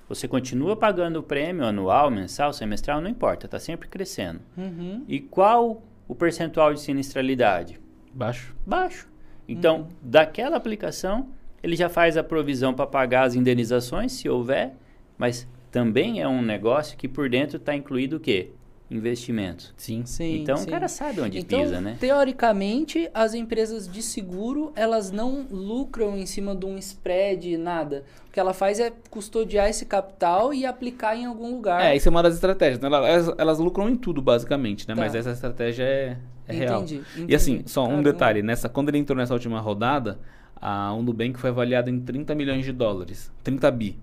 Você continua pagando o prêmio anual, mensal, semestral, não importa, está sempre crescendo. Uhum. E qual o percentual de sinistralidade? Baixo. Baixo. Então, uhum. daquela aplicação, ele já faz a provisão para pagar as indenizações, se houver, mas também é um negócio que por dentro está incluído o quê? Investimentos. Sim, sim. Então sim. o cara sabe onde então, pisa, né? Teoricamente, as empresas de seguro, elas não lucram em cima de um spread, nada. O que ela faz é custodiar esse capital e aplicar em algum lugar. É, isso é uma das estratégias. Né? Elas, elas lucram em tudo, basicamente, né? Tá. Mas essa estratégia é, é real. Entendi, E assim, só um detalhe, nessa, quando ele entrou nessa última rodada, a Nubank foi avaliada em 30 milhões de dólares. 30 bi.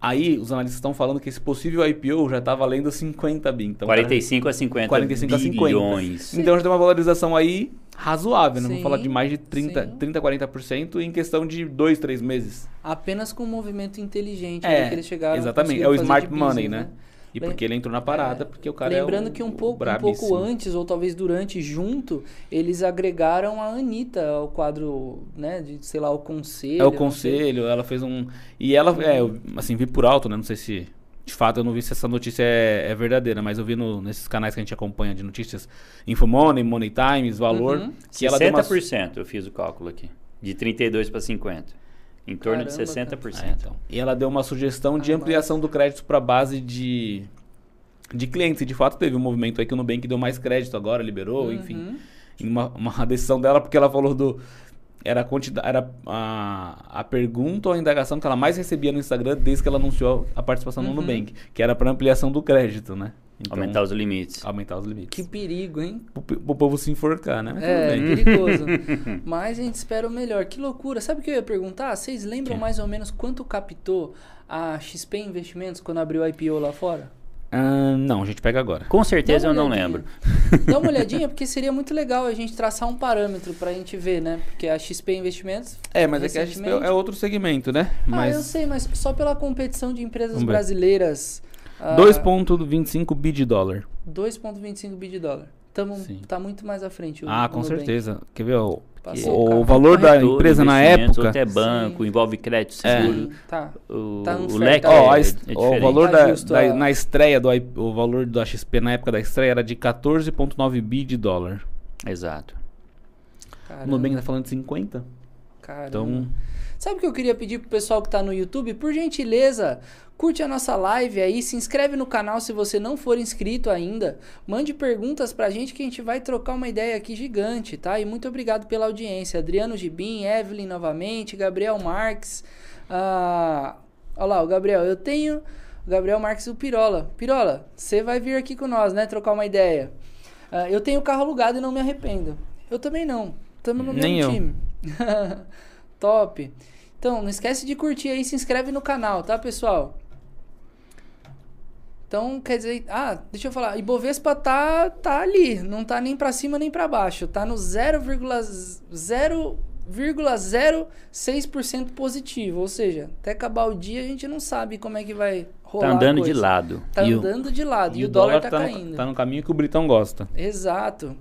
Aí os analistas estão falando que esse possível IPO já está valendo 50 bi. Então, 45 cara, a 50 45 bilhões. a 50. Então já tem uma valorização aí razoável, né? Vamos falar de mais de 30, sim. 30 40% em questão de 2, 3 meses. Apenas com um movimento inteligente é, que eles chegaram Exatamente, é o smart money, né? né? E porque ele entrou na parada, é, porque o cara Lembrando é o, que um pouco, um pouco antes, ou talvez durante, junto, eles agregaram a Anitta ao quadro, né, de, sei lá, o conselho. É o conselho, ela fez um... E ela, é, assim, vi por alto, né, não sei se... De fato, eu não vi se essa notícia é, é verdadeira, mas eu vi no, nesses canais que a gente acompanha de notícias, Infomoney, Money Times, Valor, uhum. que 60% ela deu uma... eu fiz o cálculo aqui, de 32 para 50. Em torno Caramba, de 60%. É, então. E ela deu uma sugestão ah, de ampliação mas... do crédito para base de, de clientes. E de fato teve um movimento aí que o Nubank deu mais crédito agora, liberou, uhum. enfim. Uma, uma decisão dela, porque ela falou do. Era, a, quantidade, era a, a pergunta ou a indagação que ela mais recebia no Instagram desde que ela anunciou a participação uhum. no Nubank, que era para ampliação do crédito, né? Então, aumentar os limites. Aumentar os limites. Que perigo, hein? O, o povo se enforcar, né? Mas é, perigoso. Mas a gente espera o melhor. Que loucura. Sabe o que eu ia perguntar? Vocês lembram que? mais ou menos quanto captou a XP Investimentos quando abriu o IPO lá fora? Uh, não, a gente pega agora. Com certeza eu não lembro. Dá uma olhadinha, porque seria muito legal a gente traçar um parâmetro pra gente ver, né? Porque a XP Investimentos. É, mas é que a XP é outro segmento, né? Mas... Ah, eu sei, mas só pela competição de empresas brasileiras 2,25 bi de dólar. 2,25 bi de dólar. Tamo, tá muito mais à frente. O, ah, com certeza. Quer ver o, o, o valor da empresa na época? Até banco, Sim. envolve crédito seguro. É. Tá. O, tá o leque oh, é, é o valor tá da, da, na estreia do o valor da XP na época da estreia era de 14,9 bi de dólar. Exato. Caramba. O Nubank tá falando de 50. Caramba. Então, Sabe o que eu queria pedir pro pessoal que tá no YouTube? Por gentileza, Curte a nossa live aí, se inscreve no canal se você não for inscrito ainda. Mande perguntas pra gente que a gente vai trocar uma ideia aqui gigante, tá? E muito obrigado pela audiência. Adriano Gibim, Evelyn novamente, Gabriel Marques. Ah, olha lá, o Gabriel. Eu tenho o Gabriel Marques o Pirola. Pirola, você vai vir aqui com nós, né? Trocar uma ideia. Ah, eu tenho carro alugado e não me arrependo. Eu também não. Estamos no Nem mesmo eu. time. Top. Então, não esquece de curtir aí, se inscreve no canal, tá, pessoal? Então, quer dizer, ah, deixa eu falar, Ibovespa tá, tá ali, não tá nem para cima nem para baixo, tá no 0,06% positivo, ou seja, até acabar o dia a gente não sabe como é que vai rolar Tá andando de lado. Tá e andando o, de lado e, e o dólar, dólar tá, tá caindo. No, tá no caminho que o Britão gosta. Exato.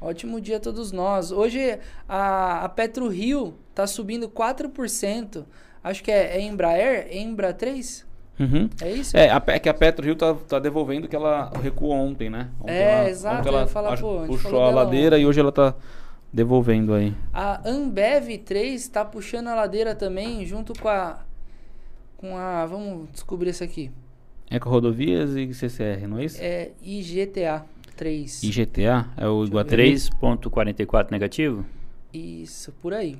Ótimo dia a todos nós. Hoje a, a Petro Rio tá subindo 4%. Acho que é, é Embraer, Embra 3? Uhum. É isso? É, a, é que a PetroRio tá, tá devolvendo que ela recuou ontem, né? Ontem é, ela, exato. Ontem ela falar, pô, puxou a ladeira ontem. e hoje ela tá devolvendo aí. A Ambev 3 tá puxando a ladeira também, junto com a. Com a. Vamos descobrir isso aqui. Eco Rodovias e CCR, não é isso? É IGTA 3. IGTA? É o igual 3.44 negativo? Isso, por aí.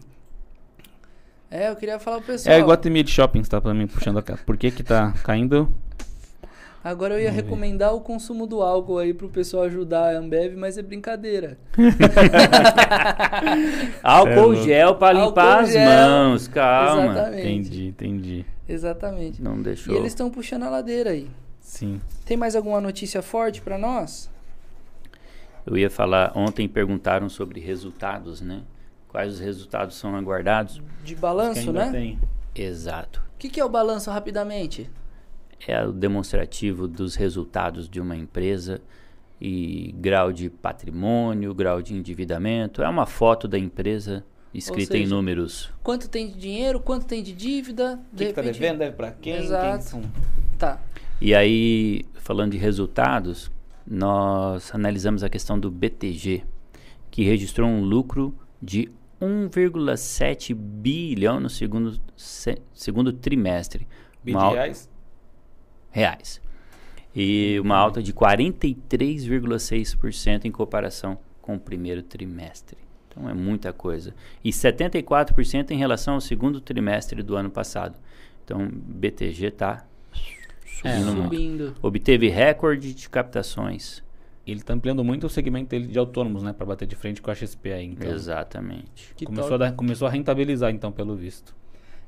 É, eu queria falar pro pessoal. É, Iguatemi de Shoppings tá pra mim puxando a casa. Por que que tá caindo? Agora eu ia Vamos recomendar ver. o consumo do álcool aí pro pessoal ajudar a Ambev, mas é brincadeira. álcool é gel para limpar as gel. mãos, calma. Exatamente. Entendi, entendi. Exatamente. Não deixou. E eles estão puxando a ladeira aí. Sim. Tem mais alguma notícia forte para nós? Eu ia falar, ontem perguntaram sobre resultados, né? quais os resultados são aguardados. De balanço, né? Tem. Exato. O que, que é o balanço rapidamente? É o demonstrativo dos resultados de uma empresa e grau de patrimônio, grau de endividamento. É uma foto da empresa escrita seja, em números. Quanto tem de dinheiro, quanto tem de dívida. O que, de que tá devendo, deve para quem? Exato. Quem. Tá. E aí, falando de resultados, nós analisamos a questão do BTG, que registrou um lucro de 1,7 bilhão no segundo, se, segundo trimestre. Bi reais? Reais. E uma alta de 43,6% em comparação com o primeiro trimestre. Então é muita coisa. E 74% em relação ao segundo trimestre do ano passado. Então BTG está subindo, é, subindo. Obteve recorde de captações ele está ampliando muito o segmento dele de autônomos, né? Para bater de frente com a XP aí. Então, Exatamente. Começou a, dar, começou a rentabilizar, então, pelo visto.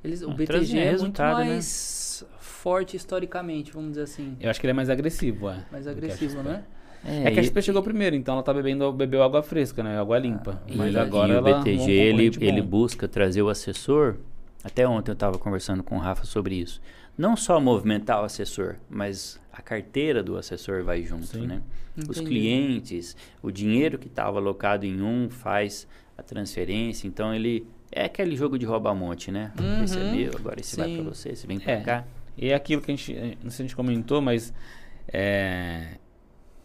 Eles, o BTG é muito né? mais né? forte historicamente, vamos dizer assim. Eu acho que ele é mais agressivo, é. Mais agressivo, né? É, é, que a XP chegou primeiro, então ela tá bebendo bebeu água fresca, né? Água limpa. Ah, mas e, agora e ela, o BTG ele, ele busca trazer o assessor Até ontem eu estava conversando com o Rafa sobre isso. Não só movimentar o assessor, mas a carteira do assessor vai junto, Sim. né? Entendi. Os clientes, o dinheiro que estava alocado em um faz a transferência, então ele é aquele jogo de rouba-monte, né? Uhum. Esse é meu, agora esse Sim. vai para você, esse vem para é. cá. E é aquilo que a gente, não sei se a gente comentou, mas é,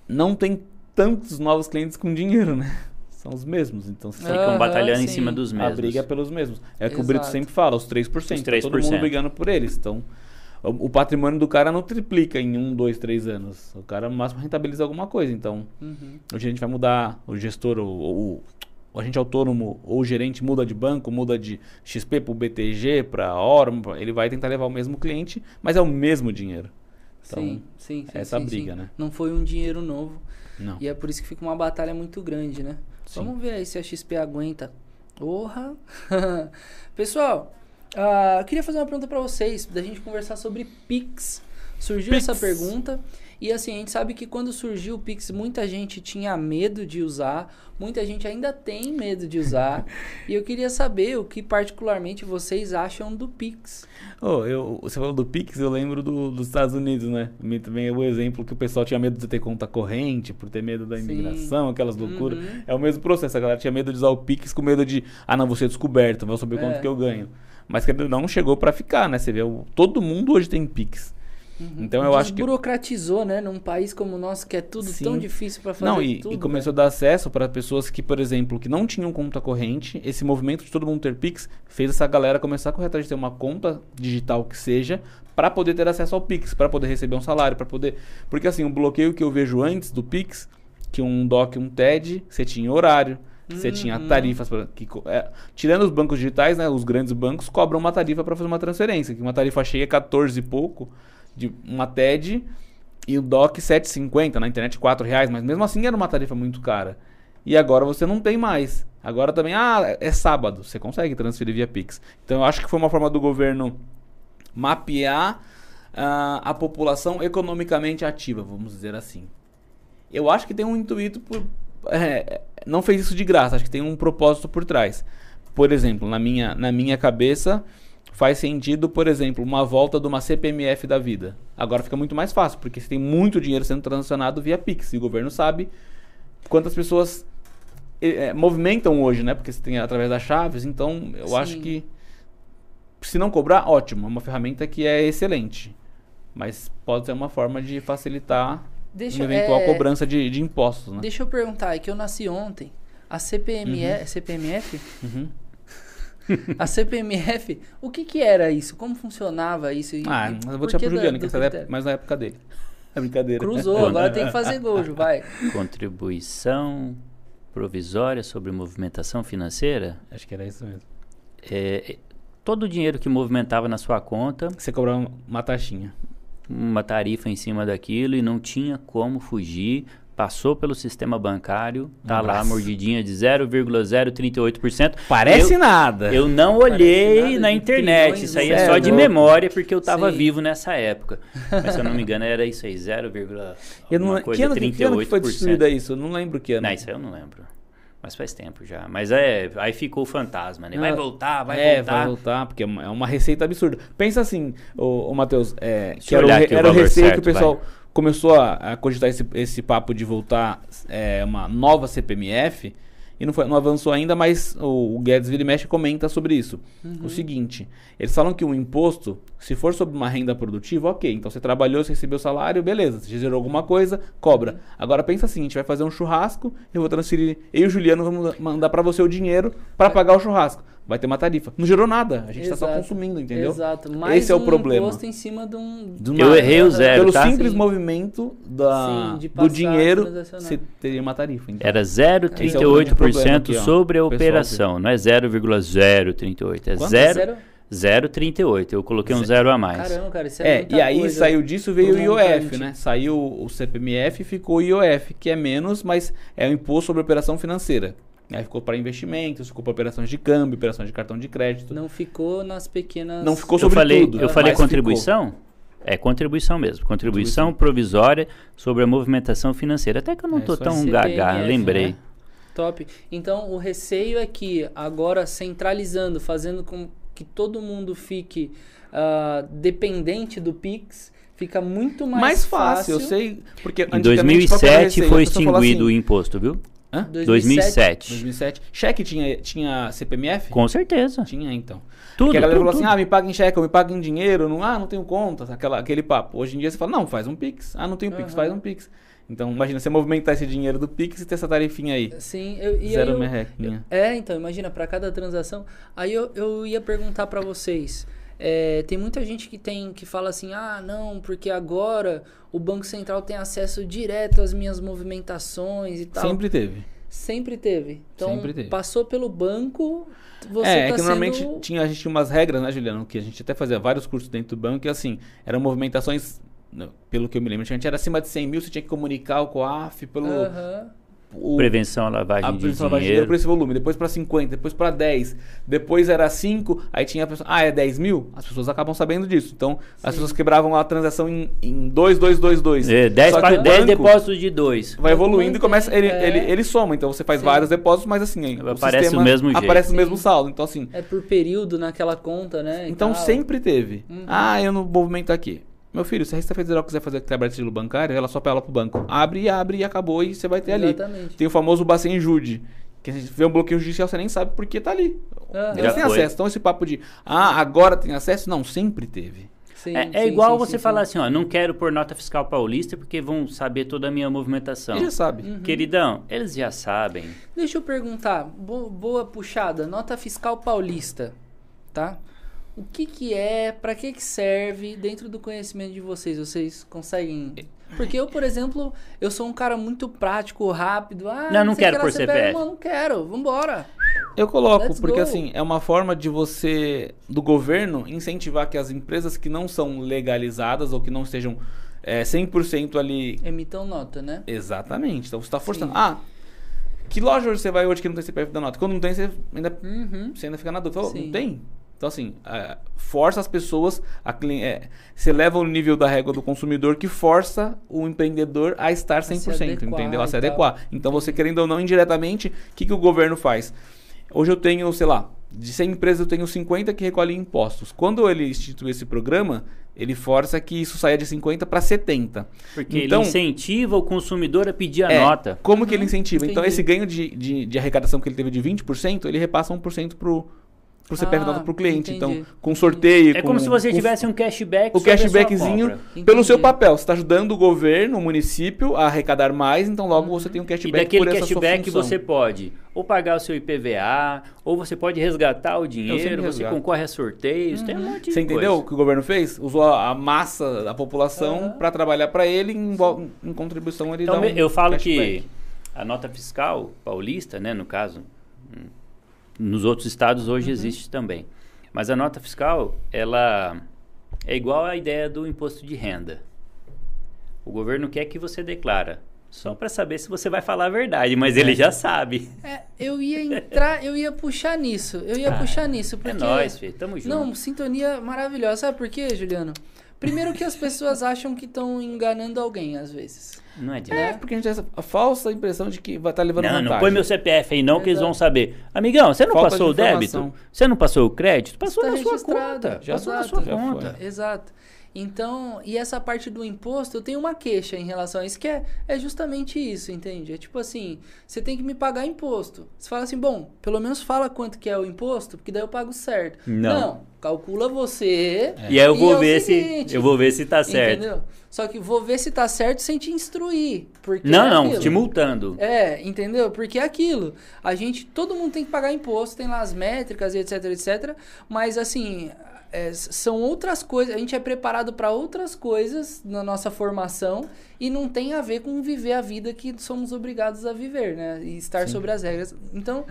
não tem tantos novos clientes com dinheiro, né? São os mesmos, então você ficam uhum, batalhando sim. em cima dos mesmos. A briga é pelos mesmos. É o que o Brito sempre fala, os 3%. Os 3%. Tá todo mundo brigando por eles. Então, o, patrimônio do cara não triplica em um, dois, três anos. O cara no máximo rentabiliza alguma coisa. Então, uhum. hoje a gente vai mudar o gestor, o, o, agente autônomo ou o gerente muda de banco, muda de XP para o BTG, para Orm, ele vai tentar levar o mesmo cliente, mas é o mesmo dinheiro. Então, sim, sim, sim, essa sim, briga, sim. né? Não foi um dinheiro novo. Não. E é por isso que fica uma batalha muito grande, né? Sim. Vamos ver aí se a XP aguenta. Porra! Pessoal, uh, eu queria fazer uma pergunta para vocês, da gente conversar sobre Pix. Surgiu Pix. essa pergunta. E assim, a gente sabe que quando surgiu o Pix, muita gente tinha medo de usar, muita gente ainda tem medo de usar. e eu queria saber o que particularmente vocês acham do Pix. Oh, eu, você falou do Pix, eu lembro do, dos Estados Unidos, né? Também é o exemplo que o pessoal tinha medo de ter conta corrente, por ter medo da imigração, Sim. aquelas loucuras. Uhum. É o mesmo processo, a galera tinha medo de usar o Pix com medo de, ah, não, vou ser descoberto, vou saber quanto é. que eu ganho. Mas que não chegou para ficar, né? Você vê, todo mundo hoje tem Pix. Uhum. Então eu acho que burocratizou, né, num país como o nosso que é tudo Sim. tão difícil para fazer não, e, tudo, e começou né? a dar acesso para pessoas que, por exemplo, que não tinham conta corrente. Esse movimento de todo mundo ter Pix fez essa galera começar a correr atrás de ter uma conta digital que seja para poder ter acesso ao Pix, para poder receber um salário, para poder, porque assim, o bloqueio que eu vejo antes do Pix, que um DOC, um TED, você tinha horário, você uhum. tinha tarifas pra, que é, tirando os bancos digitais, né, os grandes bancos cobram uma tarifa para fazer uma transferência, que uma tarifa cheia é 14 e pouco de uma TED e o DOC 7,50, na internet 4 reais, mas mesmo assim era uma tarifa muito cara. E agora você não tem mais. Agora também, ah, é sábado, você consegue transferir via Pix. Então eu acho que foi uma forma do governo mapear uh, a população economicamente ativa, vamos dizer assim. Eu acho que tem um intuito por. É, não fez isso de graça, acho que tem um propósito por trás. Por exemplo, na minha, na minha cabeça, faz sentido, por exemplo, uma volta de uma CPMF da vida. Agora fica muito mais fácil, porque você tem muito dinheiro sendo transacionado via Pix. E o governo sabe quantas pessoas é, movimentam hoje, né? Porque você tem através das chaves. Então, eu Sim. acho que se não cobrar, ótimo. É uma ferramenta que é excelente. Mas pode ser uma forma de facilitar Deixa, uma eventual é... cobrança de, de impostos. Né? Deixa eu perguntar, é que eu nasci ontem. A CPMF. Uhum. CPMF? Uhum a CPMF, o que que era isso? Como funcionava isso? ah, eu vou te pro Juliano, que essa é mais na época dele. É brincadeira. Cruzou, agora tem que fazer gol, Ju, vai. Contribuição provisória sobre movimentação financeira? Acho que era isso mesmo. É, todo o dinheiro que movimentava na sua conta... Você cobrava uma taxinha. Uma tarifa em cima daquilo e não tinha como fugir passou pelo sistema bancário, tá Nossa. lá a mordidinha de 0,038%. Parece eu, nada. Eu não olhei na internet, isso aí é só de memória porque eu estava vivo nessa época. Mas se eu não me engano era isso aí, 0, eu não, coisa, que ano, 38%. Que ano que foi distribuído isso? Eu não lembro que ano. Não, isso aí eu não lembro. Mas faz tempo já. Mas é, aí ficou o fantasma, né? Vai voltar, vai é, voltar. É, vai voltar, porque é uma receita absurda. Pensa assim, o, o Matheus, é, que era o, era o receio certo, que o pessoal... Vai começou a, a cogitar esse, esse papo de voltar é, uma nova CPMF e não, foi, não avançou ainda, mas o, o Guedes Vira e Mexe comenta sobre isso. Uhum. O seguinte, eles falam que um imposto, se for sobre uma renda produtiva, ok. Então você trabalhou, você recebeu salário, beleza. Você gerou alguma coisa, cobra. Agora pensa assim, a gente vai fazer um churrasco, eu vou transferir, eu e o Juliano vamos mandar para você o dinheiro para pagar o churrasco vai ter uma tarifa. Não gerou nada, a gente está só consumindo, entendeu? Exato. Mais Esse é o problema. imposto em cima de um... De eu errei o zero, Pelo tá? simples Sim. movimento da, Sim, do dinheiro, você teria uma tarifa. Então. Era 0,38% é sobre a operação, não é 0,038, é 0... 0,38. Eu coloquei um zero a mais. Caramba, cara, isso é, é E aí coisa. saiu disso, veio o IOF, né? Saiu o CPMF e ficou o IOF, que é menos, mas é o imposto sobre operação financeira. Aí ficou para investimentos, ficou para operações de câmbio, operações de cartão de crédito. Não ficou nas pequenas. Não ficou sobre eu falei, tudo. Eu falei contribuição? Ficou. É contribuição mesmo. Contribuição, contribuição, provisória sobre a movimentação financeira. Até que eu não estou é, tão gaga, lembrei. Né? Top. Então o receio é que agora centralizando, fazendo com que todo mundo fique uh, dependente do Pix, fica muito mais, mais fácil. fácil. Eu sei, porque em 2007 foi extinguido assim, o imposto, viu? Hã? 2007. 2007. Cheque tinha, tinha CPMF? Com certeza. Tinha, então. Tudo, Porque a galera tudo, falou assim, tudo. ah, me paga em cheque, ou me paga em dinheiro. Não, ah, não tenho conta. Aquela, aquele papo. Hoje em dia você fala, não, faz um Pix. Ah, não tenho Pix, Uhum. faz um Pix. Então, imagina, você movimentar esse dinheiro do Pix e ter essa tarifinha aí. Sim, eu, e Zero aí eu- merrequinha. É, então, imagina, para cada transação. Aí eu, eu ia perguntar para vocês. É, tem muita gente que tem que fala assim, ah, não, porque agora o Banco Central tem acesso direto às minhas movimentações e tal. Sempre teve. Sempre teve. Então, Sempre teve. passou pelo banco, você é, é tá que normalmente sendo... tinha, a gente tinha umas regras, né, Juliano? Que a gente até fazia vários cursos dentro do banco, que assim, eram movimentações, né, pelo que eu me lembro, a gente era acima de 100 mil, você tinha que comunicar o COAF pelo... Aham. O- Prevenção à lavagem a de prevenção da lavagem de dinheiro. dinheiro por esse volume, depois para 50, depois para 10, depois era 5, aí tinha a pessoa, ah, é 10 mil? As pessoas acabam sabendo disso. Então, as Sim. pessoas quebravam a transação em, em 2, 2, 2, 2. É, 10, Só que pa- o 10 banco depósitos de 2. Vai evoluindo e começa, ele, É. ele, ele soma, então você faz Sim. vários depósitos, mas assim, aí, Aparece sistema o mesmo jeito. Aparece o Sim. mesmo saldo, então assim, É por período naquela conta, né? então tal. sempre teve. Uhum. Ah, eu não movimento aqui. Meu filho, se a Receita Federal quiser fazer quebra de sigilo bancário, ela só pela pro banco. Abre e abre e acabou e você vai ter ali. Exatamente. Tem o famoso Bacen Jude, que a gente vê um bloqueio judicial, você nem sabe porque tá ali. Aham. Eles Já têm foi. acesso. Então esse papo de, ah, agora tem acesso? Não, sempre teve. Sim, É, é sim, igual sim, você sim, falar sim. assim, ó, não quero pôr nota fiscal paulista porque vão saber toda a minha movimentação. Ele já sabe. Uhum. Queridão, eles já sabem. Deixa eu perguntar, bo- boa puxada, nota fiscal paulista, tá? O que que é, pra que que serve dentro do conhecimento de vocês? Vocês conseguem... Porque eu, por exemplo, eu sou um cara muito prático, rápido. Ah, Não, não quero que por CPF. CPF. Mano, não quero, vambora. Eu coloco, Let's porque go. assim, é uma forma de você, do governo, incentivar que as empresas que não são legalizadas ou que não estejam é, 100% ali. Emitam nota, né? Exatamente. Então você está forçando. Sim. Ah, que loja você vai hoje que não tem CPF da nota? Quando não tem, você ainda, Uhum. você ainda fica na dúvida. Fala. Não tem? Então, assim, é, força as pessoas a é, Você leva o nível da régua do consumidor que força o empreendedor a estar se 100%, adequar entendeu? A se adequar. Então, você querendo ou não, indiretamente, o que, que o governo faz? Hoje eu tenho, sei lá, de 100 empresas eu tenho 50 que recolhem impostos. Quando ele institui esse programa, ele força que isso saia de 50 para 70. Porque Então- ele incentiva o consumidor a pedir a É, nota. Como que ele incentiva? Então, entendi. esse ganho de, de, de arrecadação que ele teve de 20%, ele repassa 1% pro, CPF Ah, dado pro cliente. entendi, Então, com sorteio. É com- como se você com tivesse um cashback o sobre a sua cashbackzinho compra. pelo seu papel. Você está ajudando o governo, o município a arrecadar mais, então logo você tem um E cashback daquele por essa cashback você pode ou pagar o seu IPVA, ou você pode resgatar o dinheiro, você concorre a sorteios, tem um monte de Você entendeu o coisa. que o governo fez? Usou a, massa da população Aham. para trabalhar para ele e em, em contribuição ele Então, dá um eu falo cashback. que a nota fiscal paulista, né, no caso, hum, nos outros estados hoje Uhum. existe também. Mas a nota fiscal, ela é igual à ideia do imposto de renda. O governo quer que você declara, só para saber se você vai falar a verdade, mas ele já sabe. É, eu ia entrar, eu ia puxar nisso. Eu ia Ah, puxar nisso. É Porque... nóis, filho, tamo junto. Não, sintonia maravilhosa. Sabe por quê, Juliano? Primeiro que as pessoas acham que estão enganando alguém, às vezes. Não É, adianta. porque a gente tem essa a falsa impressão de que vai estar levando Não, vantagem. não põe meu CPF aí não, que eles vão saber. Amigão, você não Falta passou o débito? Você não passou o crédito? Passou Tá na sua conta. Já passou na Exato. sua Já conta. Exato. Então, e essa parte do imposto, eu tenho uma queixa em relação a isso, que é, é justamente isso, entende? É tipo assim, você tem que me pagar imposto. Você fala assim, bom, pelo menos fala quanto que é o imposto, porque daí eu pago certo. Não. Calcula você. E aí eu e vou é o ver seguinte, se eu vou ver se tá certo. Entendeu? Só que vou ver se tá certo sem te instruir. Porque Não, é não, aquilo. te multando. É, entendeu? Porque é aquilo. A gente, todo mundo tem que pagar imposto, tem lá as métricas e etc, etc. Mas assim, é, são outras coisas. A gente é preparado para outras coisas na nossa formação e não tem a ver com viver a vida que somos obrigados a viver, né? E estar sobre as regras. Então,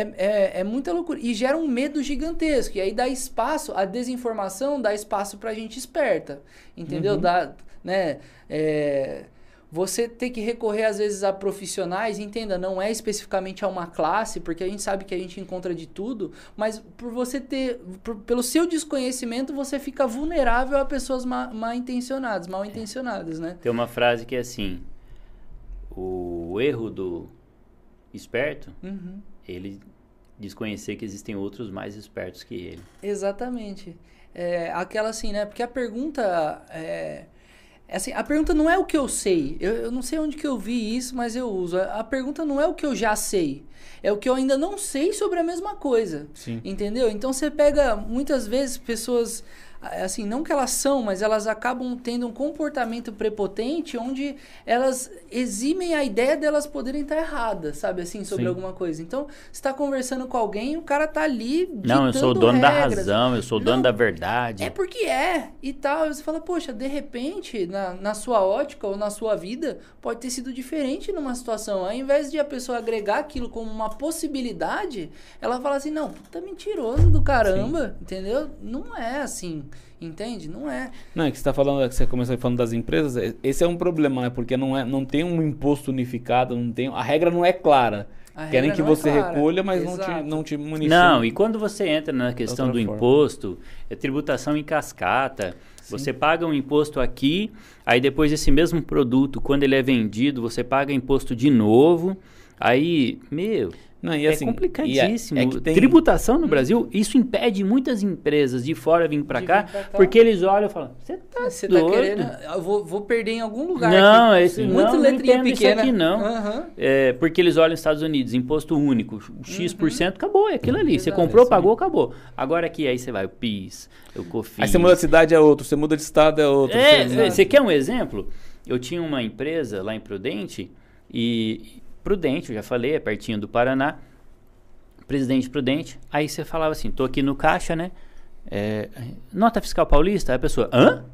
é, é, é muita loucura. E gera um medo gigantesco. E aí dá espaço, a desinformação dá espaço pra gente esperta. Entendeu? Uhum. Dá, né? É, você ter que recorrer às vezes a profissionais, entenda, não é especificamente a uma classe, porque a gente sabe que a gente encontra de tudo, mas por você ter, por- pelo seu desconhecimento, você fica vulnerável a pessoas ma- mal intencionadas, mal intencionadas, né? Tem uma frase que é assim: o erro do esperto, Uhum. Ele desconhecer que existem outros mais espertos que ele. Exatamente. É, aquela assim, né? Porque a pergunta é, é assim, a pergunta não é o que eu sei. Eu, eu, não sei onde que eu vi isso, mas eu uso. A, a, pergunta não é o que eu já sei. É o que eu ainda não sei sobre a mesma coisa. Sim. Entendeu? Então você pega muitas vezes pessoas assim, não que elas são, mas elas acabam tendo um comportamento prepotente onde elas eximem a ideia delas poderem estar erradas, sabe, assim, sobre Sim. alguma coisa. Então, você está conversando com alguém, o cara está ali Não, eu sou o dono regras. da razão, eu sou o dono da verdade. É porque é, e tal. Você fala, poxa, de repente, na, na sua ótica ou na sua vida, pode ter sido diferente numa situação. Ao invés de a pessoa agregar aquilo como uma possibilidade, ela fala assim, não, puta mentiroso do caramba, Sim. entendeu? Não é assim. Entende? Não é. Não, é que você está falando, que você começou falando das empresas, é, esse é um problema, né? Porque não, é, não tem um imposto unificado, não tem, a regra não é clara. A Querem que é você é recolha, mas não te, não te. Não, e quando você entra na questão do forma. imposto, é tributação em cascata. Sim. Você paga um imposto aqui, aí depois esse mesmo produto, quando ele é vendido, você paga imposto de novo. Aí, meu, não, e é assim, é complicadíssimo. É, tem... Tributação no hum. Brasil, isso impede muitas empresas de fora vir para cá, cá, porque eles olham e falam: você tá, você tá querendo? Eu vou, vou, perder em algum lugar. Não, aqui. esse muito não, letrinha não pequena. aqui não. Uhum. É, porque eles olham nos Estados Unidos, imposto único, X%, uhum. acabou, é aquilo ali. Você comprou, pagou, acabou. Agora aqui, aí você vai, o PIS, o COFINS. Aí você muda de cidade é outro, você muda de estado é outro. É, você, você quer um exemplo? Eu tinha uma empresa lá em Prudente e Prudente, eu já falei, é pertinho do Paraná. Presidente Prudente. Aí você falava assim, tô aqui no caixa, né? É, nota fiscal paulista? Aí a pessoa, hã?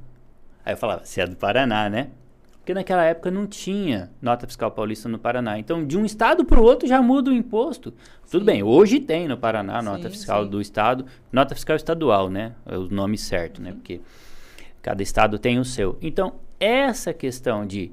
Aí eu falava, você é do Paraná, né? Porque naquela época não tinha nota fiscal paulista no Paraná. Então, de um estado para o outro já muda o imposto. Sim. Tudo bem, hoje tem no Paraná nota sim, fiscal sim. do estado, nota fiscal estadual, né? É o nome certo, né? Uhum. Porque cada estado tem o seu. Então, essa questão de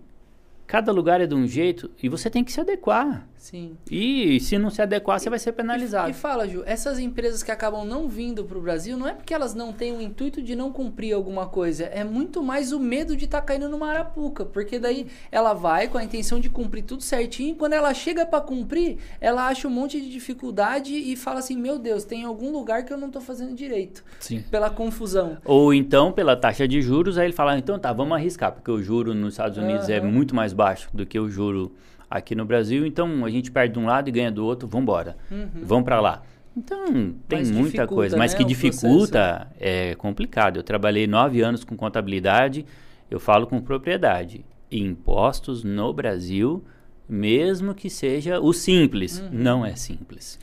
Cada lugar é de um jeito e você tem que se adequar. Sim. E se não se adequar, você vai ser penalizado. E, e fala, Ju, essas empresas que acabam não vindo para o Brasil, não é porque elas não têm o intuito de não cumprir alguma coisa, é muito mais o medo de estar tá caindo numa arapuca, porque daí ela vai com a intenção de cumprir tudo certinho, e quando ela chega para cumprir, ela acha um monte de dificuldade e fala assim: "Meu Deus, tem algum lugar que eu não estou fazendo direito". Sim. Pela confusão. Ou então pela taxa de juros, aí ele fala: "Então tá, vamos arriscar, porque o juro nos Estados Unidos uhum. é muito mais baixo do que o juro aqui no Brasil, então a gente perde de um lado e ganha do outro, vamos embora. Uhum. Vamos para lá. Então, tem mas muita coisa, mas né, que dificulta é complicado. Eu trabalhei nove anos com contabilidade, eu falo com propriedade. Impostos no Brasil, mesmo que seja o simples, uhum. não é simples.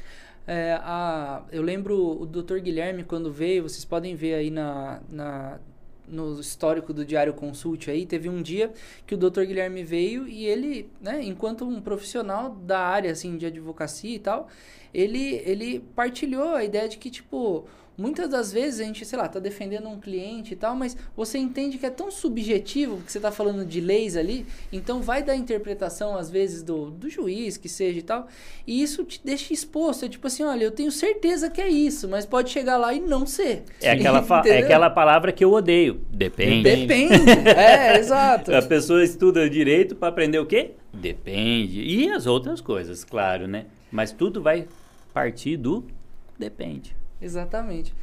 É, a, eu lembro o Dr. Guilherme, quando veio, vocês podem ver aí na, na no histórico do Diário Consult aí, teve um dia que o Dr. Guilherme veio e ele, né, enquanto um profissional da área assim de advocacia e tal, ele ele partilhou a ideia de que tipo muitas das vezes a gente, sei lá, tá defendendo um cliente e tal, mas você entende que é tão subjetivo, que você tá falando de leis ali, então vai dar interpretação às vezes do, do juiz, que seja e tal, e isso te deixa exposto, é tipo assim, olha, eu tenho certeza que é isso, mas pode chegar lá e não ser. É aquela, é aquela palavra que eu odeio, depende. Depende, é, exato. A pessoa estuda direito para aprender o quê? Depende. E as outras coisas, claro, né? Mas tudo vai partir do depende. Exatamente.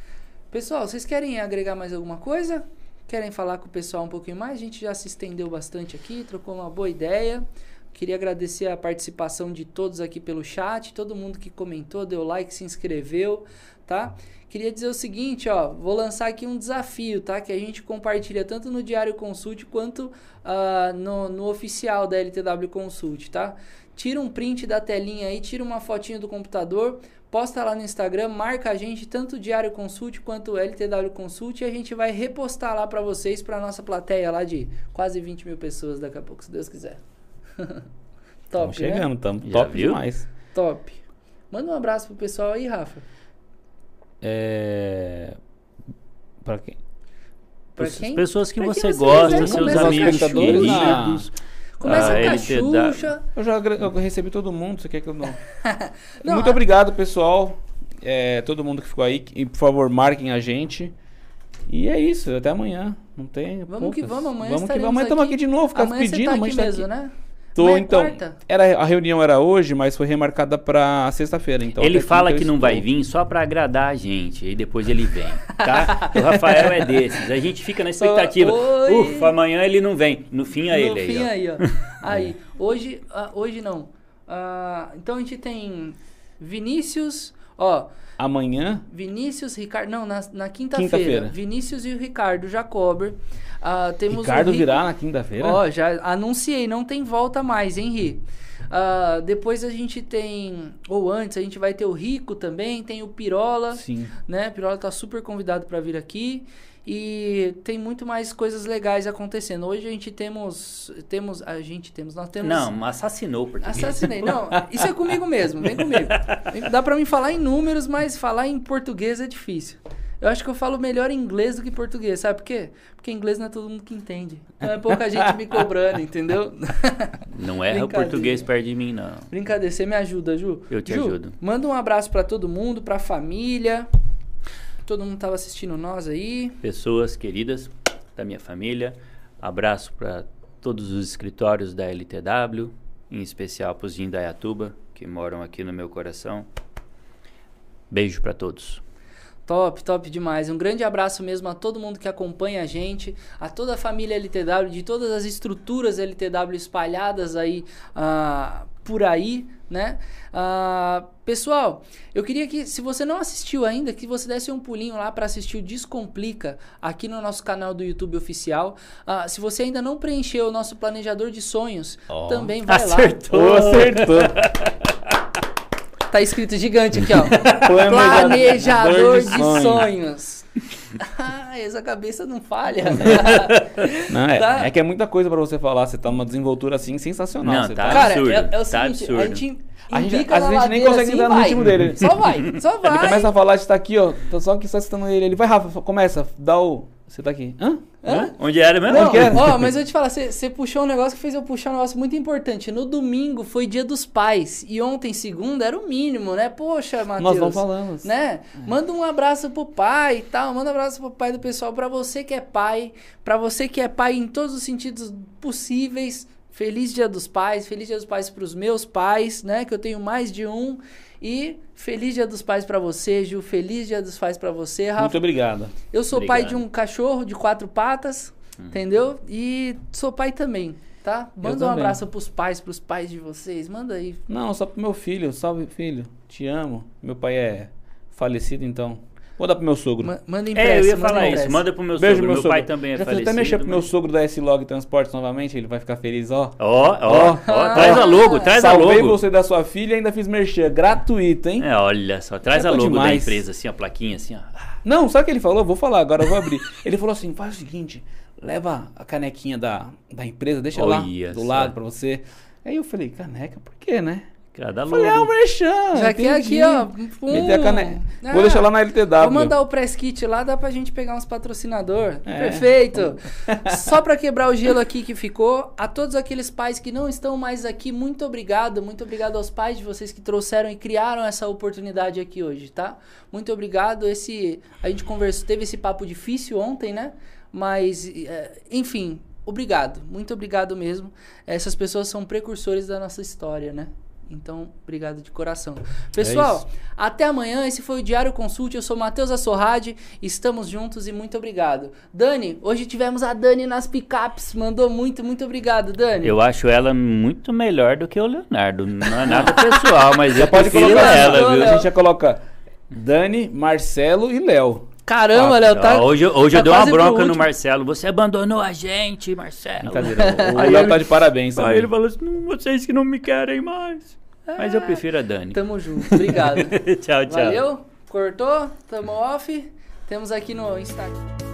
Pessoal, vocês querem agregar mais alguma coisa? Querem falar com o pessoal um pouquinho mais? A gente já se estendeu bastante aqui, trocou uma boa ideia. Queria agradecer a participação de todos aqui pelo chat, todo mundo que comentou, deu like, se inscreveu, tá? Queria dizer o seguinte, ó, vou lançar aqui um desafio, tá? Que a gente compartilha tanto no Diário Consult quanto uh, no, no oficial da LTW Consult, tá? Tira um print da telinha aí, tira uma fotinho do computador, posta lá no Instagram, marca a gente, tanto o Diário Consult quanto o LTW Consult, e a gente vai repostar lá para vocês, para nossa plateia lá de quase 20 mil pessoas daqui a pouco, se Deus quiser. top, Estamos chegando, estamos né? top viu? demais. Top. Manda um abraço pro pessoal aí, Rafa. É... Para quem? Para quem? Pessoas que pra você gosta, seus amigos queridos. Começa ah, com a Xuxa. Eu já eu recebi todo mundo, você quer que eu não? não Muito a... obrigado, pessoal. É, todo mundo que ficou aí. E, por favor, marquem a gente. E é isso, até amanhã. Não tem. Vamos poucas. que vamos, amanhã Vamos que vamos. Amanhã estamos aqui de novo, ficar pedindo, tá aqui mesmo, né? Tô, mas é então. Quarta? Era, a reunião era hoje, mas foi remarcada para sexta-feira. Então ele fala que não vai vir só para agradar a gente. E depois ele vem. Tá? o Rafael é desses. A gente fica na expectativa. Oi. Ufa, amanhã ele não vem. No fim é no ele. No fim aí, ó. aí. Hoje, uh, hoje não. Uh, então a gente tem Vinícius, ó. Amanhã? Vinícius, Ricardo. Não, na, na quinta-feira. Quinta Vinícius e o Ricardo Jacober. Uh, temos Ricardo virá na quinta-feira? Ó, já anunciei, não tem volta mais, hein, Ri? Uh, depois a gente tem, ou antes, a gente vai ter o Rico também, tem o Pirola. Sim. Né? Pirola tá super convidado para vir aqui. E tem muito mais coisas legais acontecendo. Hoje a gente temos. Temos. A gente temos. Nós temos. Não, assassinou porque Assassinei. Não, isso é comigo mesmo. Vem comigo. Dá para mim falar em números, mas falar em português é difícil. Eu acho que eu falo melhor inglês do que português, sabe por quê? Porque inglês não é todo mundo que entende. Não é pouca gente me cobrando, entendeu? Não erra o português perto de mim, não. Brincadeira, você me ajuda, Ju? Eu te Ju, ajudo. Manda um abraço para todo mundo, pra família. Todo mundo tava assistindo nós aí. Pessoas queridas da minha família. Abraço para todos os escritórios da LTW, em especial para os de Indaiatuba, que moram aqui no meu coração. Beijo para todos. Top, top demais. Um grande abraço mesmo a todo mundo que acompanha a gente, a toda a família LTW, de todas as estruturas LTW espalhadas aí uh, por aí, né? Uh, pessoal, eu queria que, se você não assistiu ainda, que você desse um pulinho lá para assistir o Descomplica aqui no nosso canal do YouTube oficial. Uh, se você ainda não preencheu o nosso planejador de sonhos, oh, também vai acertou, lá. Acertou, acertou. Tá escrito gigante aqui, ó. Planejador de, de sonhos. sonhos. Ah, essa cabeça não falha. não, é, tá. é, que é muita coisa para você falar. Você tá numa desenvoltura assim sensacional. Não, tá, tá absurdo. Cara, é, é o tá seguinte, absurdo. a gente a gente, a gente nem consegue assim, entrar no ritmo dele. Só vai, só vai. Ele começa a falar, a gente tá aqui, ó. Tô só aqui só citando ele. Ele vai, Rafa, começa, dá o. Você tá aqui. Hã? Hã? Onde era mesmo? Não, era? Ó, mas eu te falar, você puxou um negócio que fez eu puxar um negócio muito importante. No domingo foi dia dos pais. E ontem, segunda, era o mínimo, né? Poxa, Matheus. Nós não falamos. Né? É. Manda um abraço pro pai e tal. Manda um abraço pro pai do pessoal. Pra você que é pai. Pra você que é pai em todos os sentidos possíveis. Feliz Dia dos Pais, feliz Dia dos Pais para os meus pais, né? Que eu tenho mais de um. E feliz Dia dos Pais para você, Ju. Feliz Dia dos Pais para você, Rafa. Muito obrigado. Eu sou obrigado. pai de um cachorro de quatro patas, hum. entendeu? E sou pai também, tá? Manda um abraço pros pais, pros pais de vocês. Manda aí. Não, só pro meu filho. Salve, filho. Te amo. Meu pai é falecido, então Vou dar pro meu sogro. Ma manda impresso. É, eu ia falar isso. Manda pro meu Beijo, sogro. Meu, meu pai também é Já falecido. até mexer pro meu sogro da S-Log Transportes novamente, ele vai ficar feliz, ó. Ó, ó, ó. Traz a logo, traz a logo. Salvei você da sua filha e ainda fiz merchan. Gratuito, hein? É, olha só. Traz é a logo demais. da empresa, assim, a plaquinha, assim, ó. Não, sabe o que ele falou? Vou falar agora, eu vou abrir. ele falou assim, faz o seguinte, leva a canequinha da, da empresa, deixa lá do lado pra você. Aí eu falei, caneca, por quê, né? Cada Falei, é o merchan. Já que aqui, ó. Um... Ah, Vou deixar lá na LTW. Vou mandar o press kit lá, dá pra gente pegar uns patrocinador. É. Perfeito. Só pra quebrar o gelo aqui que ficou, a todos aqueles pais que não estão mais aqui, muito obrigado. Muito obrigado aos pais de vocês que trouxeram e criaram essa oportunidade aqui hoje, tá? Muito obrigado. Esse a gente conversou, teve esse papo difícil ontem, né? Mas é, enfim, obrigado. Muito obrigado mesmo. Essas pessoas são precursores da nossa história, né? Então, obrigado de coração. Pessoal, é até amanhã. Esse foi o Diário Consulte. Eu sou Matheus Assorrade. Estamos juntos e muito obrigado. Dani, hoje tivemos a Dani nas picapes. Mandou muito, muito obrigado, Dani. Eu acho ela muito melhor do que o Leonardo. Não é nada pessoal, mas já pode colocar ela, viu? A gente já coloca Dani, Marcelo e Léo. Caramba, Léo, tá. Hoje, hoje tá eu dei uma bronca no Marcelo. Você abandonou a gente, Marcelo. Brincadeira. O Léo tá de parabéns. Aí ele falou assim: vocês que não me querem mais. Mas eu é. prefiro a Dani. Tamo junto. Obrigado. tchau, tchau. Valeu. Cortou. Tamo off. Temos aqui no Instagram.